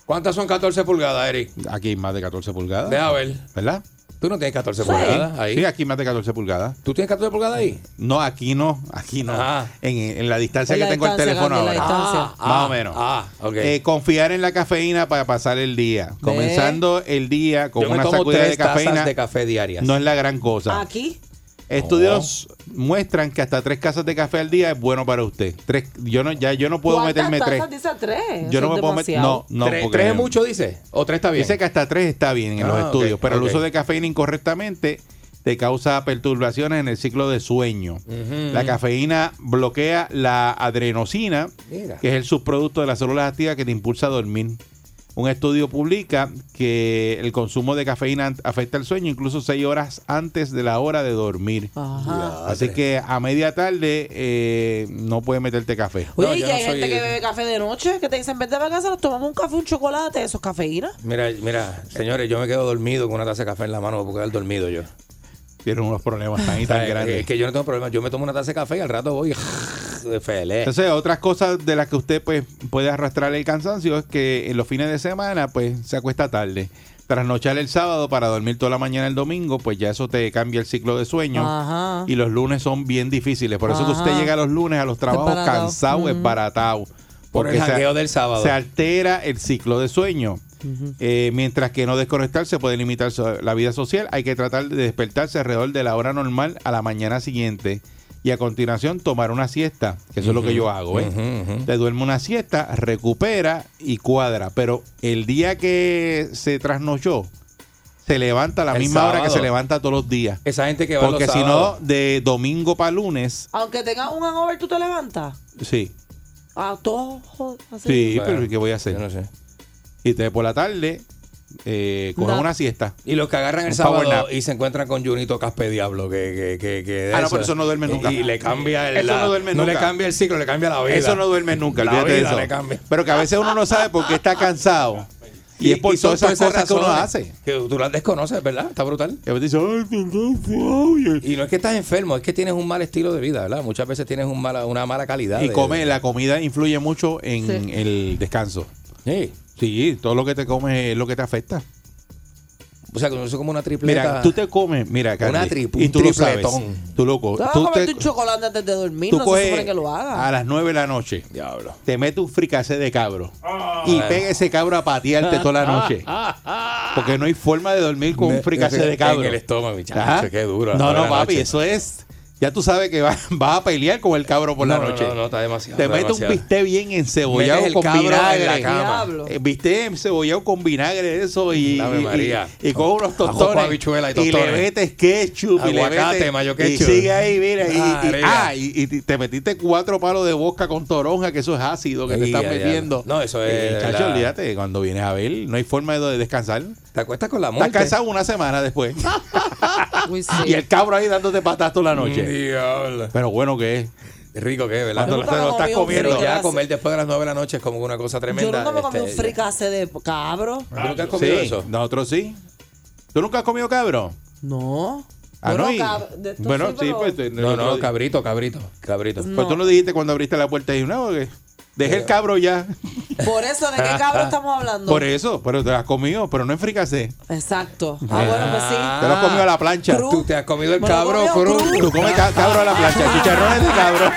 ¿Cuántas son 14 pulgadas, Eric? Aquí más de 14 pulgadas. Deja ver. ¿Verdad? Tú no tienes 14 pulgadas ahí. Sí, aquí más de 14 pulgadas. ¿Tú tienes 14 pulgadas ahí? No, aquí no, aquí no. Ah. En, en la distancia En que la tengo el teléfono ahora. distancia. Más o menos. Ah, ok. Eh, confiar en la cafeína para pasar el día. Comenzando el día con Yo me una tomo sacudida de cafeína de café diarias. no es la gran cosa. Aquí, Estudios muestran que hasta tres casas de café al día es bueno para usted. Tres, yo no, ya yo no puedo ¿cuántas meterme tres. tres? Yo no me es puedo meter. No, no, ¿Tres, tres es mucho, dice? ¿O tres está bien? Dice que hasta tres está bien en Ah, los ok, estudios, pero el uso de cafeína incorrectamente te causa perturbaciones en el ciclo de sueño. La cafeína bloquea la adrenosina, Mira. que es el subproducto de las células activas que te impulsa a dormir. Un estudio publica que el consumo de cafeína afecta el sueño incluso seis horas antes de la hora de dormir. Ajá. Así que a media tarde eh, no puedes meterte café. Oye, No, y yo hay no gente que bebe café de noche, que te dicen, vente para casa, nos tomamos un café, un chocolate, eso es cafeína. Mira, mira, señores, yo me quedo dormido con una taza de café en la mano porque quedar dormido yo. Tienen unos problemas tan y tan *laughs* es, grandes. es que yo no tengo problema. Yo me tomo una taza de café y al rato voy *laughs* de feliz. Entonces, otras cosas de las que usted pues puede arrastrar el cansancio es que en los fines de semana pues se acuesta tarde. Trasnochar el sábado para dormir toda la mañana el domingo, pues ya eso te cambia el ciclo de sueño. Ajá. Y los lunes son bien difíciles. Por eso que usted llega los lunes a los trabajos Desbaratado. cansado, Ujú. esbaratado. Por el Porque se- jangueo del sábado. Se altera el ciclo de sueño. Eh, mientras que no desconectarse puede limitar la vida social, hay que tratar de despertarse alrededor de la hora normal a la mañana siguiente y a continuación tomar una siesta, que eso es lo que yo hago. ¿eh? Ujú. Te duerme una siesta, recupera y cuadra. Pero el día que se trasnochó, se levanta a la El misma hora que se levanta todos los días. Esa gente que va Porque si no, de domingo para lunes, Aunque tengas un hangover, tú te levantas. sí. A todos así. Sí, Bueno, pero ¿qué voy a hacer? Yo no sé. Y te por la tarde, eh, coges No. una siesta. Y los que agarran el sábado nap. y se encuentran con Junito Caspe Diablo, que, que, que, que Ah, no, pero eso no duerme nunca. Y le cambia el. Eso la- no duerme le nunca. cambia el ciclo, le cambia la vida. Eso no duerme nunca, La olvídate de vida eso. le cambia. Pero que a veces uno no sabe por qué está cansado. Y, es por son todas esas cosas que uno razones hace. Que tú las desconoces, ¿verdad? Está brutal. Y a veces dice, ay, estoy cansado". Y no es que estás enfermo, es que tienes un mal estilo de vida, ¿verdad? Muchas veces tienes un mala, una mala calidad. Y de- come, la comida influye mucho en Sí. el descanso. Sí. Sí, todo lo que te comes es lo que te afecta. O sea, que eso es como una tripleta. Mira, tú te comes, mira, Candy, Una tri- y un tú lo sabes. Tú loco. Tú vas a Tú, comerte te, un chocolate antes de dormir, tú no se supone que lo haga. a las 9 de la noche, Diablo. te metes un fricacé de cabro y pega ese cabro a patearte toda la noche. Porque no hay forma de dormir con un fricacé de cabro. En el estómago. Qué duro. No, no, papi, noche. eso es. Ya tú sabes que vas *laughs* vas a pelear con el cabro por no, la no, noche. No, no, está demasiado. Te metes un bistec bien encebollado Metes el con cabro en vinagre. la cama. Diablo. Eh, Bistec encebollado con vinagre, eso y. Y- María. Y, y con unos Ajo con tostones. y le tostones. metes ketchup. y le Aguacate, metes- mayo Y ketchup. sigue ahí, mira. Y, y- ah, y, y te metiste cuatro palos de bosca con toronja, que eso es ácido que te estás metiendo. No, eso es Eh, chacho, la- olvídate, cuando vienes a ver, no hay forma de descansar. Te acuestas con la Estás muerte. cansado una semana después. *laughs* Uy, sí. y el cabro ahí dándote patas toda la noche. Diablo. Pero bueno que es. Es rico que es, ¿verdad? Cuando te lo estás comiendo. Ya comer después de las 9 de la noche es como una cosa Yo tremenda. nunca me comí un este, fricase de cabro. ¿Tú nunca has comido Sí, eso? nosotros sí. ¿Tú nunca has comido cabro? No. Ah, Bueno, no, cab- bueno, sí, pero- pues. No, no, cabrito, cabrito, cabrito. No. Pues tú lo dijiste cuando abriste la puerta y no, que dejé el cabro ya. Por eso, ¿de qué cabro estamos hablando? Por eso, pero te lo has comido, pero no en. Exacto. Ah, bueno, pues sí. Te lo has comido a la plancha. Cru. Tú te has comido el cabro cru. Tú comes ca- cabro a la plancha, chicharrones de cabro.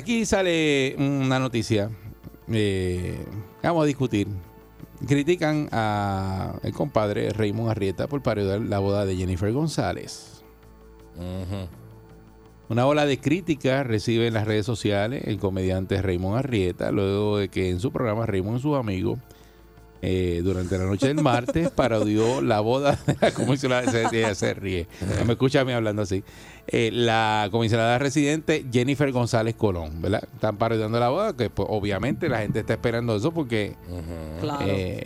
Aquí sale una noticia. eh, vamos a discutir. Critican a el compadre Raymond Arrieta por parodiar la boda de Jennifer González. Una ola de críticas recibe en las redes sociales el comediante Raymond Arrieta luego de que en su programa Raymond y sus amigos eh, durante la noche del martes parodió la boda de la comisionada se, ella se ríe No me escucha a mí hablando así Eh, la comisionada residente Jennifer González Colón ¿verdad? están parodiando la boda que pues, obviamente la gente está esperando eso porque Claro. eh,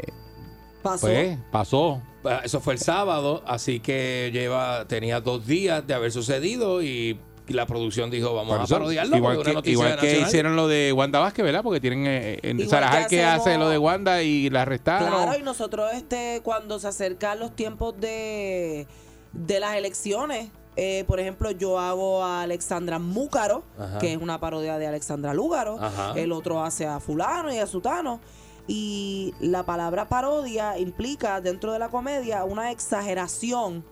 Pasó. pues pasó Ah, Eso fue el sábado, así que lleva tenía dos días de haber sucedido y la producción dijo vamos a parodiarlo igual que, es una noticia igual que hicieron lo de Wanda Vázquez, ¿verdad? Porque tienen eh, en Igual Sarajal que que hace lo de Wanda y la arrestaron. Claro, y nosotros este cuando se acercan los tiempos de, de las elecciones, eh, por ejemplo, yo hago a Alexandra Múcaro, Ajá. que es una parodia de Alexandra Lúgaro, Ajá. el otro hace a fulano y a sutano. Y la palabra parodia implica dentro de la comedia una exageración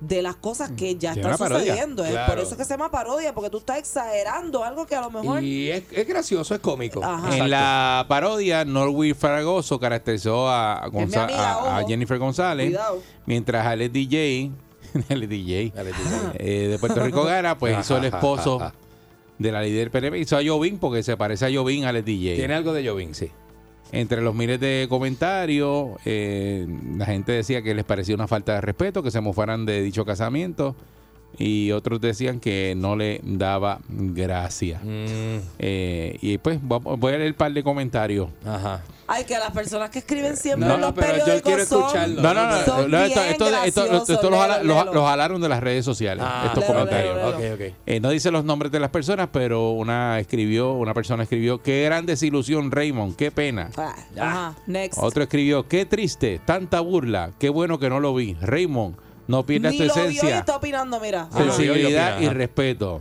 de las cosas que ya Sí, están parodia. sucediendo. Claro. por eso que se llama parodia, porque tú estás exagerando algo que a lo mejor... Y es, es gracioso, es cómico. Ajá. En la parodia, Norway Fragoso caracterizó a, a Es mi Gonza- amiga, a- a ojo. Jennifer González, Cuidado. mientras Alex DJ, *laughs* Alex DJ tú, dale. eh, de Puerto Rico Gara, pues hizo el esposo *laughs* de la líder PNP, hizo a Jovín porque se parece a Jovín Alex DJ. Tiene algo de Jovín, sí. Entre los miles de comentarios, eh, la gente decía que les parecía una falta de respeto, que se mofaran de dicho casamiento, y otros decían que no le daba gracia. Mm, Eh, y pues voy a leer un par de comentarios. ajá. Ay, que las personas que escriben siempre No, en no, los pero yo quiero son- escucharlo. No, no, no, no, esto, esto- esto- esto- graciosos, esto los, jala- los- los jalaron de las redes sociales, Ah, estos comentarios. léelo, Ok, léelo. ok. Eh, no dice los nombres de las personas, pero una escribió, una persona escribió, qué gran desilusión, Raymond, qué pena. Ah, Ajá, next. Otro escribió, qué triste, tanta burla, qué bueno que no lo vi. Raymond, no pierdas Ni tu lo vio y esencia, está opinando, mira. Y sensibilidad y respeto.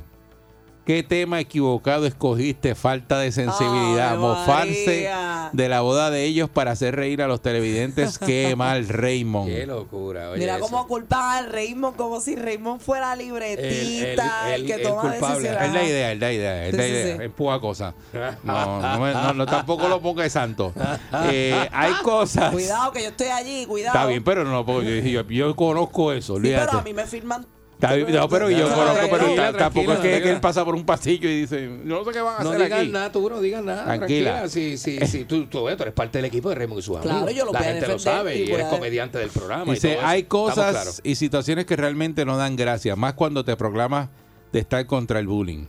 ¿Qué tema equivocado escogiste? Falta de sensibilidad. Ave Mofarse María. de la boda de ellos para hacer reír a los televidentes. Qué *laughs* mal, Raymond. Qué locura. Oye, Mira eso. cómo culpan al Raymond como si Raymond fuera libretita, El- el, el- que el toma culpable. decisiones. Es la idea, es la idea, es Sí, la sí, idea. sí. Empuja cosas. No, *laughs* no, me- no, no, tampoco lo ponga de santo. Eh, hay cosas. Cuidado, que yo estoy allí, cuidado. Está bien, pero no, porque yo, yo, yo conozco eso. Sí, pero a mí me firman no, pero yo No, conozco, pero tampoco es que, él pasa por un pasillo y dice, yo no sé qué van a No hacer digas aquí. nada, tú no digas nada. Tranquila. Tranquila. Sí, sí, sí. Tú, tú, ves, tú eres parte del equipo de Raymond y sus amigos. Claro, yo lo La gente lo sabe y eres comediante del programa. y Dice, hay cosas y situaciones que realmente no dan gracia, más cuando te proclamas de estar contra el bullying.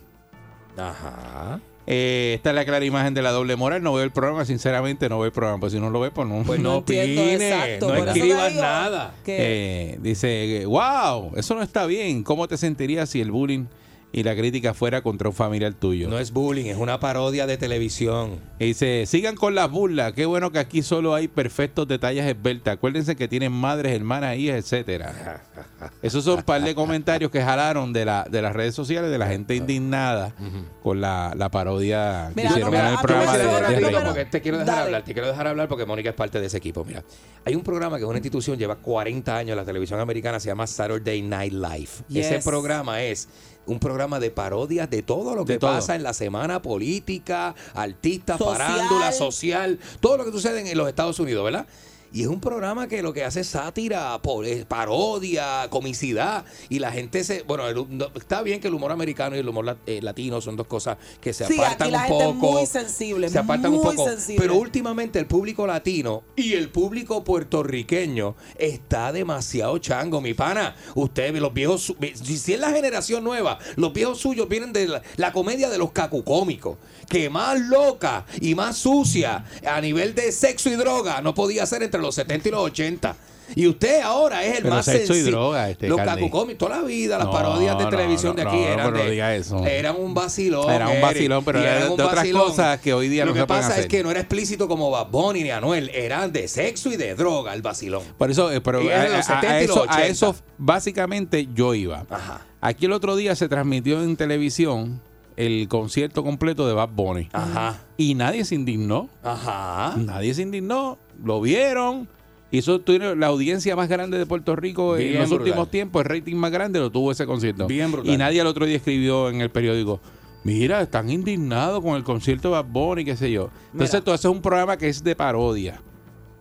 Ajá. Eh, esta es la clara imagen de la doble moral. No veo el programa, sinceramente no veo el programa. Pues si no lo ve, pues no. Pues no, No no escribas nada. Eh, dice, wow, eso no está bien. ¿Cómo te sentirías si el bullying y la crítica fuera contra un familiar tuyo? No es bullying, es una parodia de televisión. Y dice, sigan con las burlas. Qué bueno que aquí solo hay perfectos detalles esbeltas. Acuérdense que tienen madres, hermanas, hijas, etcétera. *laughs* Esos son un par de comentarios que jalaron de, la, de las redes sociales de la gente indignada con la, la parodia que Mira, hicieron no, en el programa de, de porque te quiero dejar Dale. hablar, te quiero dejar hablar porque Mónica es parte de ese equipo. Mira, hay un programa que es una institución, lleva 40 años en la televisión americana, se llama Saturday Night Live. Ese Yes. programa es un programa de parodias de todo lo que De todo. pasa en la semana política, artistas, Social. farándula, social, todo lo que sucede en los Estados Unidos, ¿verdad? Y es un programa que lo que hace es sátira, eh, parodia, comicidad. Y la gente se. Bueno, el- no- está bien que el humor americano y el humor lat- eh, latino son dos cosas que se Sí, apartan aquí la un gente es poco. muy sensible, Se apartan un poco. sensible. Pero últimamente el público latino y el público puertorriqueño está demasiado chango, mi pana. Usted, los viejos, si si es la generación nueva, los viejos suyos vienen de la, la comedia de los cacucómicos, que más loca y más sucia a nivel de sexo y droga no podía ser entre los 70 y los 80. Y usted ahora es el Pero más sexo y droga, este, Los Carly. cacucómicos, toda la vida, las No, parodias de no, televisión de aquí eran, pero no de- diga eso. eran un vacilón. Era un vacilón, pero eran de otras cosas que hoy día Lo no que se pueden pasa hacer. es que no era explícito como Bad Bunny ni Anuel, eran de sexo y de droga el vacilón. Por eso, eh, pero a, a- a 70 y los eso, a 80. eso básicamente yo iba. Ajá. Aquí el otro día se transmitió en televisión el concierto completo de Bad Bunny. Ajá. Y nadie se indignó. Ajá. Nadie se indignó. Lo vieron. Y eso tuvo la audiencia más grande de Puerto Rico en los brutal. últimos tiempos. El rating más grande lo tuvo ese concierto. Bien brutal. Y nadie al otro día escribió en el periódico. Mira, están indignados con el concierto de Bad Bunny, qué sé yo. Entonces, Mira. todo eso es un programa que es de parodia.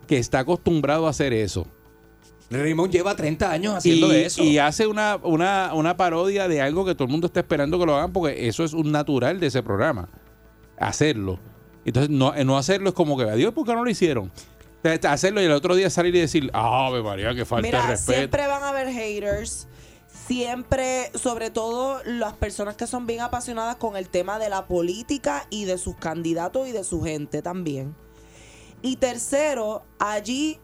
Que está acostumbrado a hacer eso. Raymond lleva 30 años haciendo y, eso. y hace una, una, una parodia de algo que todo el mundo está esperando que lo hagan porque eso es un natural de ese programa. Hacerlo. Entonces, no, no hacerlo es como que, adiós, ¿por qué no lo hicieron? Hacerlo y el otro día salir y decir, ¡Ave María, que falta de Mira, respeto! siempre van a haber haters. Siempre, sobre todo las personas que son bien apasionadas con el tema de la política y de sus candidatos y de su gente también. Y tercero, allí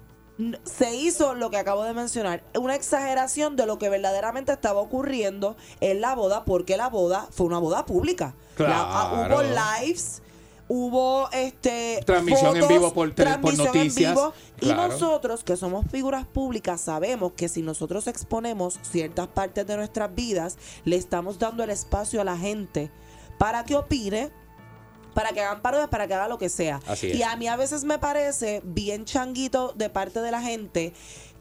se hizo lo que acabo de mencionar, una exageración de lo que verdaderamente estaba ocurriendo en la boda, porque la boda fue una boda pública. La- ah, Claro. hubo lives, hubo este Transmisión en vivo por transmisión en vivo, y nosotros que somos figuras públicas sabemos que si nosotros exponemos ciertas partes de nuestras vidas, le estamos dando el espacio a la gente para que opine, para que hagan parodias, para que haga lo que sea. Así y es. a mí a veces me parece bien changuito de parte de la gente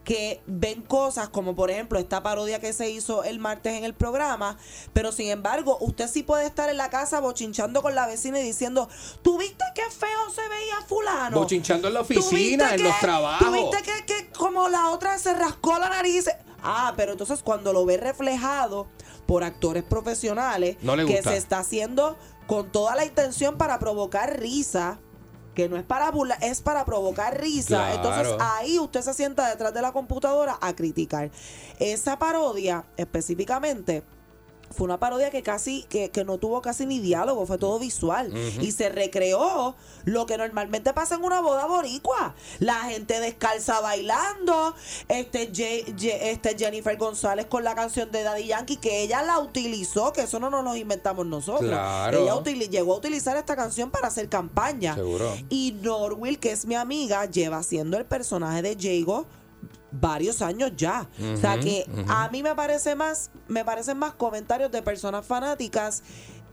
que ven cosas como por ejemplo esta parodia que se hizo el martes en el programa, pero sin embargo usted sí puede estar en la casa bochinchando con la vecina y diciendo, ¿tú viste qué feo se veía fulano? Bochinchando en la ¿Tú viste oficina, en que- los trabajos. ¿Tú viste que, que como la otra se rascó la nariz? Ah, pero entonces cuando lo ve reflejado por actores profesionales, No que se está haciendo con toda la intención para provocar risa, que no es para burlar, es para provocar risa. Claro. Entonces ahí usted se sienta detrás de la computadora a criticar. Esa parodia específicamente fue una parodia que casi, que, que no tuvo casi ni diálogo, fue todo visual. Y se recreó lo que normalmente pasa en una boda boricua. La gente descalza bailando, este, este Jennifer González con la canción de Daddy Yankee, que ella la utilizó, que eso no nos lo inventamos nosotros. Claro. Ella llegó a utilizar esta canción para hacer campaña. Seguro. Y Norwil, que es mi amiga, lleva siendo el personaje de Jago varios años ya. o sea que a mí me parece más, me parecen más comentarios de personas fanáticas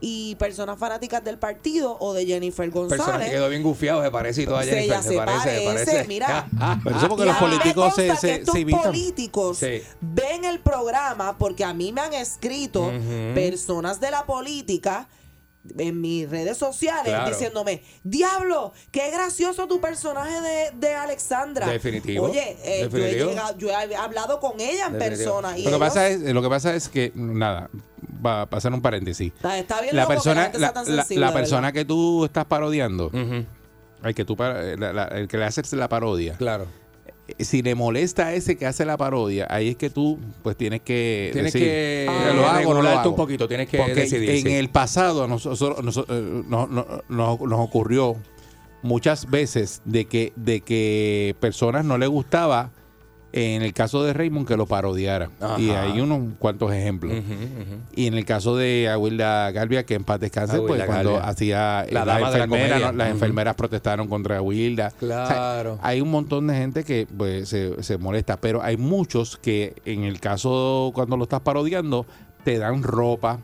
y personas fanáticas del partido o de Jennifer Persona que González. quedó bien gufiado, se parece y toda Jennifer, ella se, se parece, se parece, parece. mira. *laughs* Pero eso porque Y los políticos se, que se, estos se imitan. políticos Sí. ven el programa porque a mí me han escrito personas de la política en mis redes sociales Claro. diciéndome, diablo, qué gracioso tu personaje de, de Alexandra. Definitivo. Oye, eh, yo, he llegado- yo he hablado con ella en Definitivo. persona. Y Lo que, pasa es, lo que pasa es que, nada, va a pasar un paréntesis. Está- está bien La loco que persona, gente la, sea tan la- sensible, la de persona que tú estás parodiando, Ujú, el que tú la- el que le haces la parodia, Claro. Si le molesta a ese que hace la parodia, ahí es que tú pues tienes que Tienes decir, que "Eh, lo hago, no lo regularte hago". un poquito, tienes que Porque decidir. en sí. el pasado nosotros, nos, eh, nos- nos- ocurrió muchas veces de que, de que personas no les gustaba, en el caso de Raymond, que lo parodiara. Ajá. Y hay unos cuantos ejemplos. Y en el caso de Aguilda Galvia, que en paz descanse, Aguilda pues cuando Galvia. hacía La de la enfermeras, comedia. ¿no? las enfermeras protestaron contra Aguilda. Claro. hay un montón de gente que pues, se, se molesta, pero hay muchos que en el caso cuando lo estás parodiando, te dan ropa,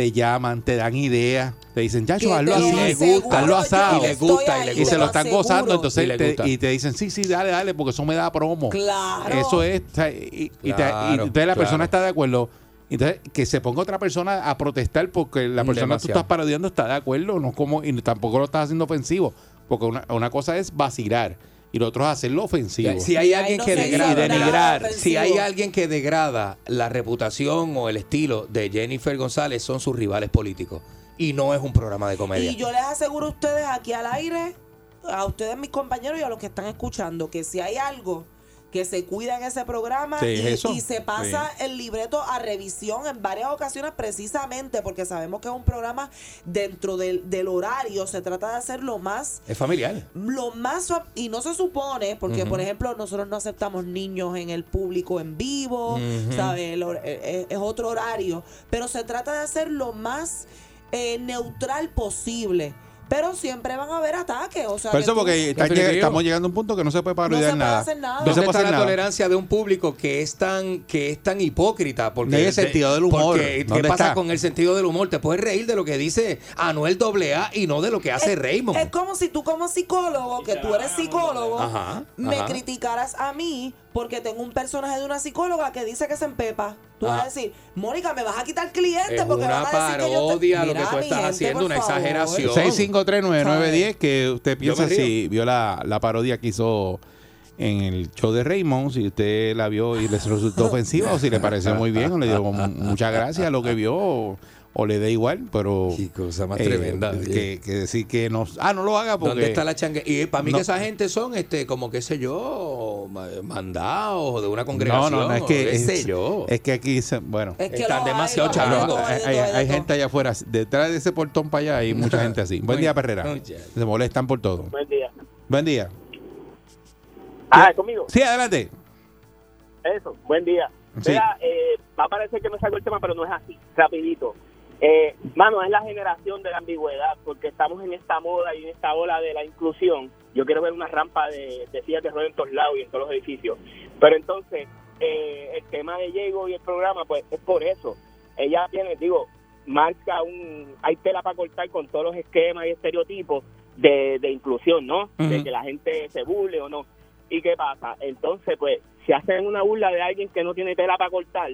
te llaman, te dan ideas, te dicen, chacho, hazlo así, hazlo asado. y le gusta, y le ahí, Y se lo están aseguro. gozando, Y entonces te- gusta. y te dicen, sí, sí, dale, dale, porque eso me da promo. Claro. Eso es, y, te- entonces la claro. persona está de acuerdo. Entonces, que se ponga otra persona a protestar porque la persona que tú estás parodiando está de acuerdo, no como, y tampoco lo estás haciendo ofensivo. Porque una, una cosa es vacilar y lo otro es hacerlo ofensivo. Si hay Y alguien que degrada, denigrar, ofensivo. si hay alguien que degrada la reputación o el estilo de Jennifer González son sus rivales políticos y no es un programa de comedia. Y yo les aseguro a ustedes aquí al aire, a ustedes mis compañeros y a los que están escuchando, que si hay algo que se cuida en ese programa Sí, y, es eso. y se pasa el libreto a revisión en varias ocasiones precisamente porque sabemos que es un programa dentro del, del horario, se trata de hacer lo más Es familiar. lo más y no se supone porque por ejemplo nosotros no aceptamos niños en el público en vivo. ¿sabes? Hor- eh, eh, es otro horario pero se trata de hacer lo más eh, neutral posible pero siempre van a haber ataques o sea Por eso, tú- porque está- estamos llegando a un punto que no se puede parodiar No se puede nada. hacer nada. No ¿Dónde se puede está hacer la nada. tolerancia de un público que es tan que es tan hipócrita? Porque No hay el sentido del humor. porque, ¿Qué ¿Dónde pasa está? con el sentido del humor? Te puedes reír de lo que dice Anuel AA y no de lo que hace es, Raymond. es como si tú como psicólogo, que tú eres psicólogo, Ajá, me ajá. criticaras a mí porque tengo un personaje de una psicóloga que dice que se empepa. Tú vas Ah. a decir, Mónica, me vas a quitar clientes Es porque una van a decir que yo te-". parodia lo que tú estás gente, haciendo, una favor. exageración. 6539910 que usted piensa si vio la, la parodia que hizo en el show de Raymond, si usted la vio y les resultó ofensiva o si le pareció muy bien o le dio mu- muchas gracias a lo que vio o, le da igual, pero Qué cosa más eh, tremenda. que, que decir que no, ah, no lo haga porque ¿Dónde está la changue? Y para mí No. que esa gente son, este, como qué sé yo, ma- mandados de una no, congregación. no, no, es o que qué es, sé yo. es que aquí se- bueno, Es que Están demasiado chavos. hay, hay, gente allá afuera, detrás de ese portón para allá hay mucha gente así. Buen día, Perrera. Mucha. Se molestan por todo. Buen día. Buen día. Ah, conmigo. Sí, adelante. Eso, buen día. Sí. Mira, eh, va a parecer que me salgo el tema, pero no es así, rapidito. Eh, mano, es la generación de la ambigüedad, porque estamos en esta moda y en esta ola de la inclusión. Yo quiero ver una rampa de, de sillas de ruedas en todos lados y en todos los edificios. Pero entonces, eh, el tema de Diego y el programa, pues es por eso. Ella tiene, digo, marca un... Hay tela para cortar con todos los esquemas y estereotipos de, de inclusión, ¿no? De que la gente se burle o no. ¿Y qué pasa? Entonces, pues, si hacen una burla de alguien que no tiene tela para cortar,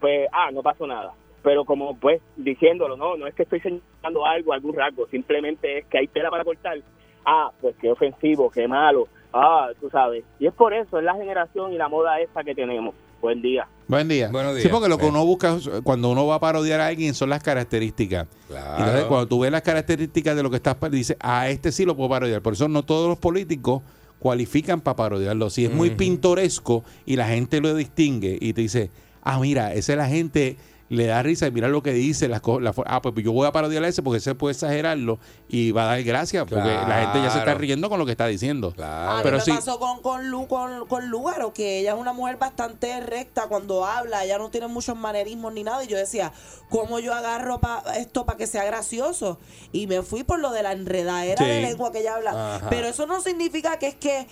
pues, ah, no pasó nada. Pero como, pues, diciéndolo, no, no es que estoy señalando algo, algún rasgo, simplemente es que hay tela para cortar. Ah, pues qué ofensivo, qué malo. Ah, tú sabes. Y es por eso, es la generación y la moda esa que tenemos. Buen día. Buen día. Buenos Sí, días. porque lo que Bien. uno busca cuando uno va a parodiar a alguien son las características. Claro. Entonces, cuando tú ves las características de lo que estás, dices, a este sí lo puedo parodiar. Por eso no todos los políticos cualifican para parodiarlo. Si es muy pintoresco y la gente lo distingue y te dice, ah, mira, esa es la gente, le da risa y mira lo que dice, las co- la ah, pues yo voy a parodiar a ese porque ese puede exagerarlo y va a dar gracia porque la gente ya se está riendo con lo que está diciendo. A Claro. mí Pero me sí. pasó con, con, Lu, con, con Lugaro, que ella es una mujer bastante recta cuando habla, ella no tiene muchos manerismos ni nada. Y yo decía, ¿cómo yo agarro pa- esto para que sea gracioso? Y me fui por lo de la enredadera Sí. de lengua que ella habla. Ajá. Pero eso no significa que es que eh,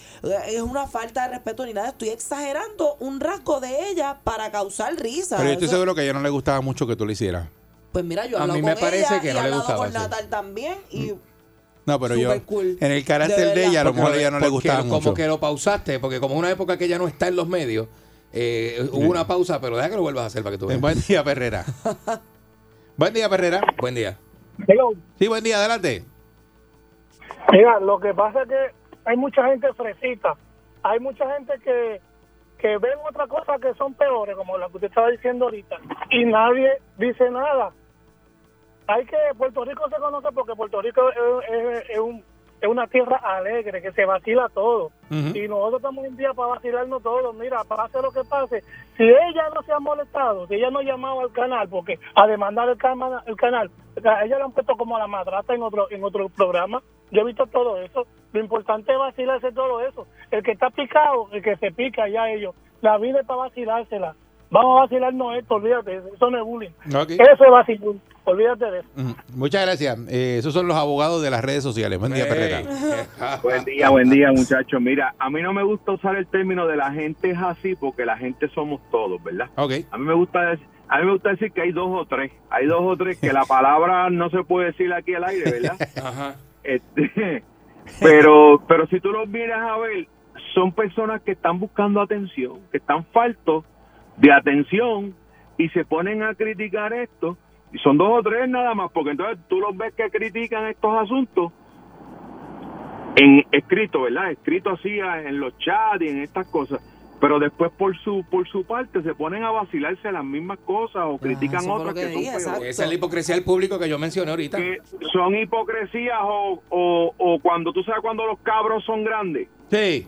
es una falta de respeto ni nada. Estoy exagerando un rasgo de ella para causar risa. Pero yo estoy Eso- seguro que a ella no le gustaba mucho que tú lo hicieras. Pues mira, yo A mí con me parece ella que no le gustaba, con sí. Natal también. Y No, pero yo, cool. en el carácter De de, ella, a lo mejor a ella no le gustaba como mucho. que lo pausaste, porque como una época que ella no está en los medios, eh, hubo una pausa, pero deja que lo vuelvas a hacer para que tú Eh, veas. Buen día, Perrera. *laughs* Buen día, Perrera. Buen día. Sí, buen día, adelante. Mira, lo que pasa es que hay mucha gente fresita. Hay mucha gente que, que ven otra cosa que son peores, como la que usted estaba diciendo ahorita, y nadie dice nada. Hay que, Puerto Rico se conoce porque Puerto Rico es, es- es un- es una tierra alegre, que se vacila todo. Y nosotros estamos un día para vacilarnos todos. Mira, pase lo que pase. Si ella no se ha molestado, si ella no ha llamado al canal, porque a demandar el, cama- el canal, ella le han puesto como a la madrata en otro, en otro programa. Yo he visto todo eso. Lo importante es vacilarse todo eso. El que está picado, el que se pica, ya ellos. La vida es para vacilársela. Vamos a vacilarnos esto, olvídate, eso no es bullying. Eso es vacilar, olvídate de eso. Ujú. Muchas gracias. Eh, esos son los abogados de las redes sociales. Buen día, Perrera. *laughs* Buen día, buen día, muchachos. Mira, a mí no me gusta usar el término de la gente es así porque la gente somos todos, ¿verdad? Ok. A mí me gusta decir, a mí me gusta decir que hay dos o tres. Hay dos o tres que la *laughs* palabra no se puede decir aquí al aire, ¿verdad? *laughs* Ajá. Este, pero, pero si tú los miras a ver, son personas que están buscando atención, que están faltos de atención y se ponen a criticar esto. Y son dos o tres nada más, porque entonces tú los ves que critican estos asuntos en escrito, ¿verdad? Escrito así a- en los chats y en estas cosas. Pero después por su por su parte se ponen a vacilarse las mismas cosas o critican otras que que, son peores Esa es la hipocresía del público que yo mencioné ahorita. que son hipocresías o, o, o cuando tú sabes cuando los cabros son grandes. Sí.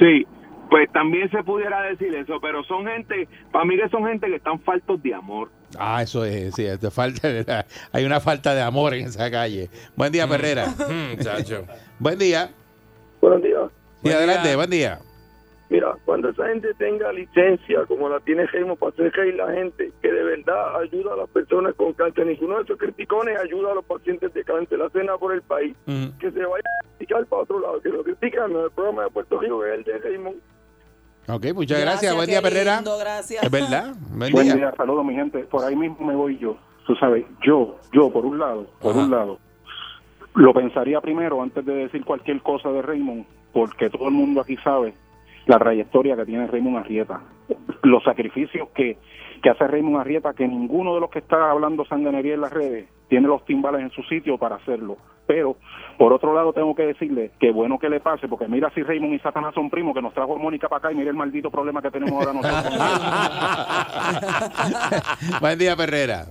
Sí, pues también se pudiera decir eso, pero son gente, para mí que son gente que están faltos de amor. Ah, eso es, sí, te falta, *laughs* hay una falta de amor en esa calle. Buen día, Perrera. *laughs* Mm, chacho. Buen día. Buenos días. Sí, Buen adelante, día. buen día. Mira, cuando esa gente tenga licencia, como la tiene Raymond, para hacer reír la gente, que de verdad ayuda a las personas con cáncer, ninguno de esos criticones ayuda a los pacientes de cáncer, la cena por el país, Ujú. que se vaya a criticar para otro lado, que lo critican en el programa de Puerto Rico, que es el de Raymond. Ok, muchas gracias. Buen día, Perrera. gracias. Es verdad. Buen Buen día. día, saludos mi gente. Por ahí mismo me voy yo. Tú sabes, yo, yo por un lado, por Ajá. un lado, lo pensaría primero antes de decir cualquier cosa de Raymond, porque todo el mundo aquí sabe la trayectoria que tiene Raymond Arrieta, los sacrificios que, que hace Raymond Arrieta, que ninguno de los que está hablando sanganería en las redes tiene los timbales en su sitio para hacerlo. Pero, por otro lado, tengo que decirle que bueno que le pase, porque mira si Raymond y Satanás son primos, que nos trajo Mónica para acá y mira el maldito problema que tenemos ahora nosotros. *laughs* buen día, Perrera.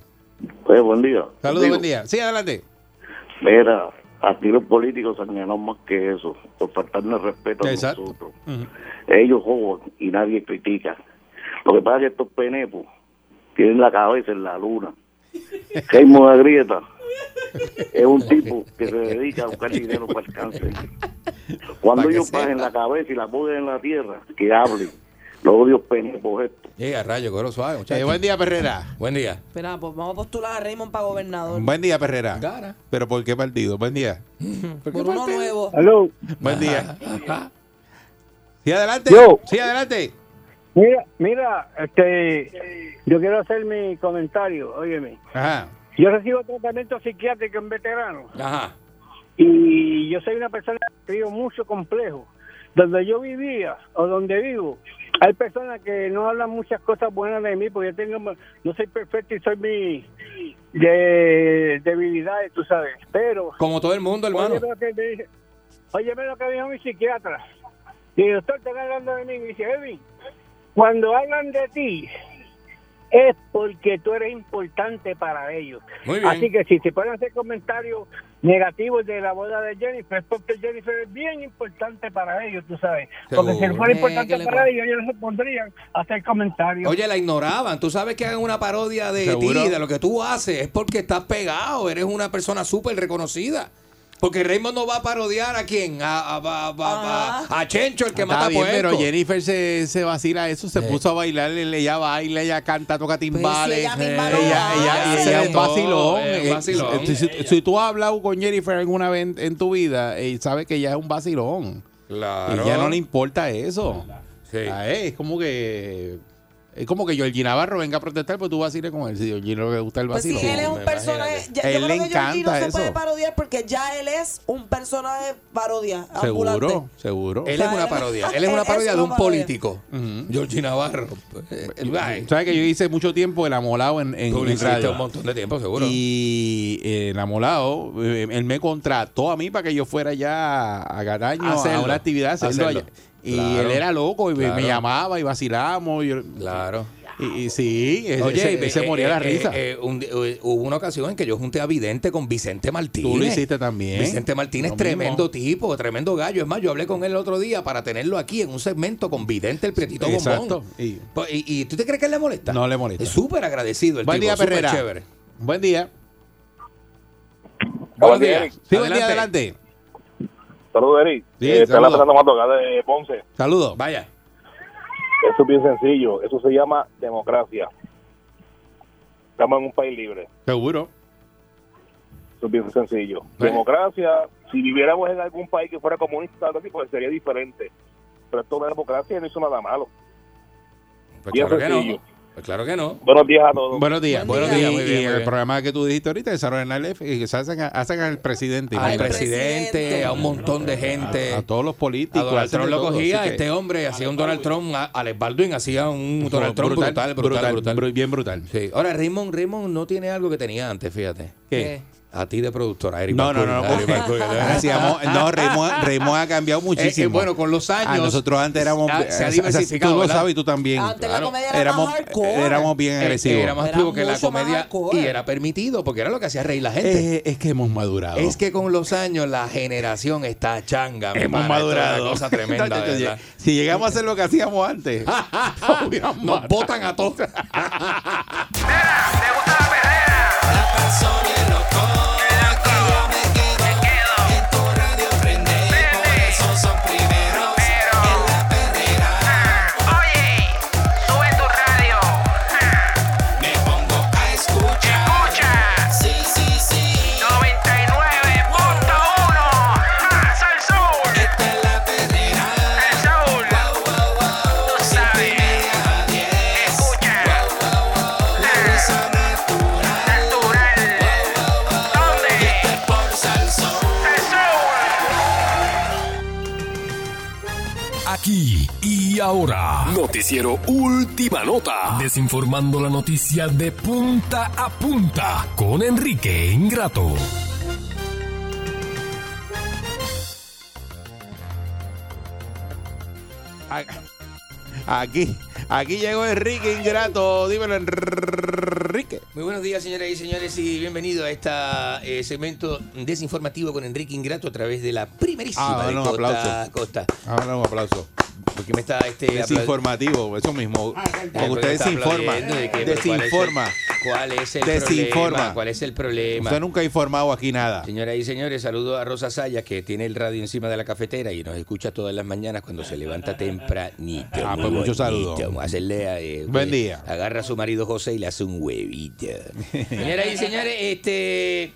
Pues buen día. Saludos, buen día. Sí, adelante. Mira, aquí los políticos han ganado más que eso, por faltarnos respeto Exacto. nosotros. Ujú. Ellos jodan y nadie critica. Lo que pasa es que estos penepos tienen la cabeza en la luna. *laughs* Raymond Agrieta es un tipo que se dedica a buscar dinero para el cáncer. Cuando Pa' que ellos sepa. bajen la cabeza y la ponen en la tierra, que hablen. Los odios penepos estos. Llega rayo, coro suave, Eh, buen día, Perrera. Buen día. Espera, pues vamos a postular a Raymond para gobernador. Buen día, Perrera. Gana. ¿Pero por qué partido? Buen día. *laughs* Por uno nuevo. Aló. Buen día. Sí, adelante. Yo. Sí, adelante. Mira, mira, este, yo quiero hacer mi comentario, óyeme. Ajá. Yo recibo tratamiento psiquiátrico en veteranos Ajá. y yo soy una persona que vivo mucho complejo. Donde yo vivía o donde vivo, hay personas que no hablan muchas cosas buenas de mí porque yo tengo, no soy perfecto y soy mi de debilidades, tú sabes. Pero Como todo el mundo, hermano. Óyeme lo que me óyeme lo que dijo mi psiquiatra. Y doctor, están hablando de mí. Me dice, Edwin, cuando hablan de ti, es porque tú eres importante para ellos. Muy bien. Así que si se pueden hacer comentarios negativos de la boda de Jennifer, es porque Jennifer es bien importante para ellos, tú sabes. Porque si Seguro. fuera Eh, importante para ellos, ellos no se pondrían a hacer comentarios. Oye, la ignoraban. Tú sabes que hagan una parodia de Seguro. ti, de lo que tú haces. Es porque estás pegado. Eres una persona súper reconocida. Porque Raymond no va a parodiar a quién? A, a, a- a- a- a Chencho, el que Está mata bien, puerco. pero Jennifer se, se vacila eso, se Sí. puso a bailar, ella baila, ella canta, toca timbales. ella ella, misma lo ella, es un vacilón. Eh, vacilón. Si, si- si tú has hablado con Jennifer alguna vez en, en tu vida, eh, sabes que ella es un vacilón. Claro. Y ya no le importa eso. Sí. Ah, Es como que Es como que Georgie Navarro venga a protestar, pues tú vaciles con él. Si Georgie no le gusta el Pues vacilo. sí, él es un personaje. Ya, yo Él le creo que Georgie no encanta se eso. puede parodiar porque ya él es un personaje parodia. ambulante. Seguro, seguro. Él es una parodia. *laughs* Él es una parodia es de un parodia. político. Georgie Navarro. Eh, va. eh. ¿Sabes que yo hice mucho tiempo el amolado en, en, en hiciste radio? un montón de tiempo, seguro. Y eh, el amolado, eh, él me contrató a mí para que yo fuera ya a Garaño a, Hacerlo. una actividad. a hacerlo Hacerlo. allá. Y Claro. él era loco y me- Claro. me llamaba y vacilamos. Y, yo- Claro. y, y sí, Oye, se, eh, se moría eh, la eh, risa. eh, un eh, hubo una ocasión en que yo junté a Vidente con Vicente Martínez. Tú lo hiciste también. Vicente Martínez, Lo tremendo mismo. tipo, tremendo gallo. Es más, yo hablé con él el otro día para tenerlo aquí en un segmento con Vidente, el prietito Exacto. bombón. Y- Pues, ¿Y, y tú te crees que él le molesta? No le molesta. Es súper agradecido el Buen tipo, día, Perrera. chévere. Buen día. Buenos día, días. Sí, buen día, adelante. Saludos, Eric. Sí, Eh, está Mato, acá de Ponce. Saludos. Vaya. Eso es bien sencillo. Eso se llama democracia. Estamos en un país libre. Seguro. Eso es bien sencillo. Democracia, si viviéramos en algún país que fuera comunista, algo así, pues sería diferente. Pero esto no es democracia y no hizo nada malo. Pues Bien claro que no. Pues claro que no. Buenos días a todos. Buenos días. Buen Buenos día. días. Muy Y, bien, y muy el bien. programa que tú dijiste ahorita, desarrollan el F, que se hacen, hacen al presidente. Al presidente, a un montón de gente. A todos los A políticos. Donald hacen Trump lo cogía, que- este hombre hacía un Donald Trump, a Alex Baldwin hacía un Donald Trump brutal, brutal, brutal. bru- Bien brutal. Sí. Ahora, Raymond, Raymond no tiene algo que tenía antes, fíjate. ¿Qué? A ti de productora, Eric No, no, no. Eric te- Hacíamos- no, Raymond, Raymond ha cambiado muchísimo. Eh, eh, bueno, con los años. Ah, nosotros antes éramos. ah, se ha diversificado, Tú lo sabes y tú también. Antes la Claro. comedia era Éramos, más hardcore. éramos bien Eh, agresivos. Era más Era puro que la comedia y era permitido porque era lo que hacía reír la gente. Eh, es que hemos madurado. Es que con los años la generación está changa. mi hemos. Esto es madurado. Una cosa *laughs* tremenda, ¿verdad? si llegamos a hacer lo que hacíamos antes, *laughs* Nos botan a todos. *laughs* Mira, ¿te gusta la perrera? Me Aquí y ahora. Noticiero Última Nota. Desinformando la noticia de punta a punta con Enrique Ingrato. Aquí, aquí llegó Enrique Ingrato. Dímelo, Enrique. Muy buenos días, señoras y señores, y bienvenido a este segmento desinformativo con Enrique Ingrato a través de la primerísima Ah, de Costa Costa. Ahora un aplauso. Porque me está este apla- Desinformativo, eso mismo. Ah, Porque usted desinforma. aplaudiendo de que, pues, Desinforma. ¿Cuál es el Desinforma. problema? ¿Cuál es el problema? Usted nunca ha informado aquí nada. Señoras y señores, saludo a Rosa Sayas, que tiene el radio encima de la cafetera y nos escucha todas las mañanas cuando se levanta tempranito. Ah, pues muchos saludos. Vamos a hacerle, eh, Buen eh, día. Agarra a su marido José y le hace un huevito. *laughs* Señoras y señores, este...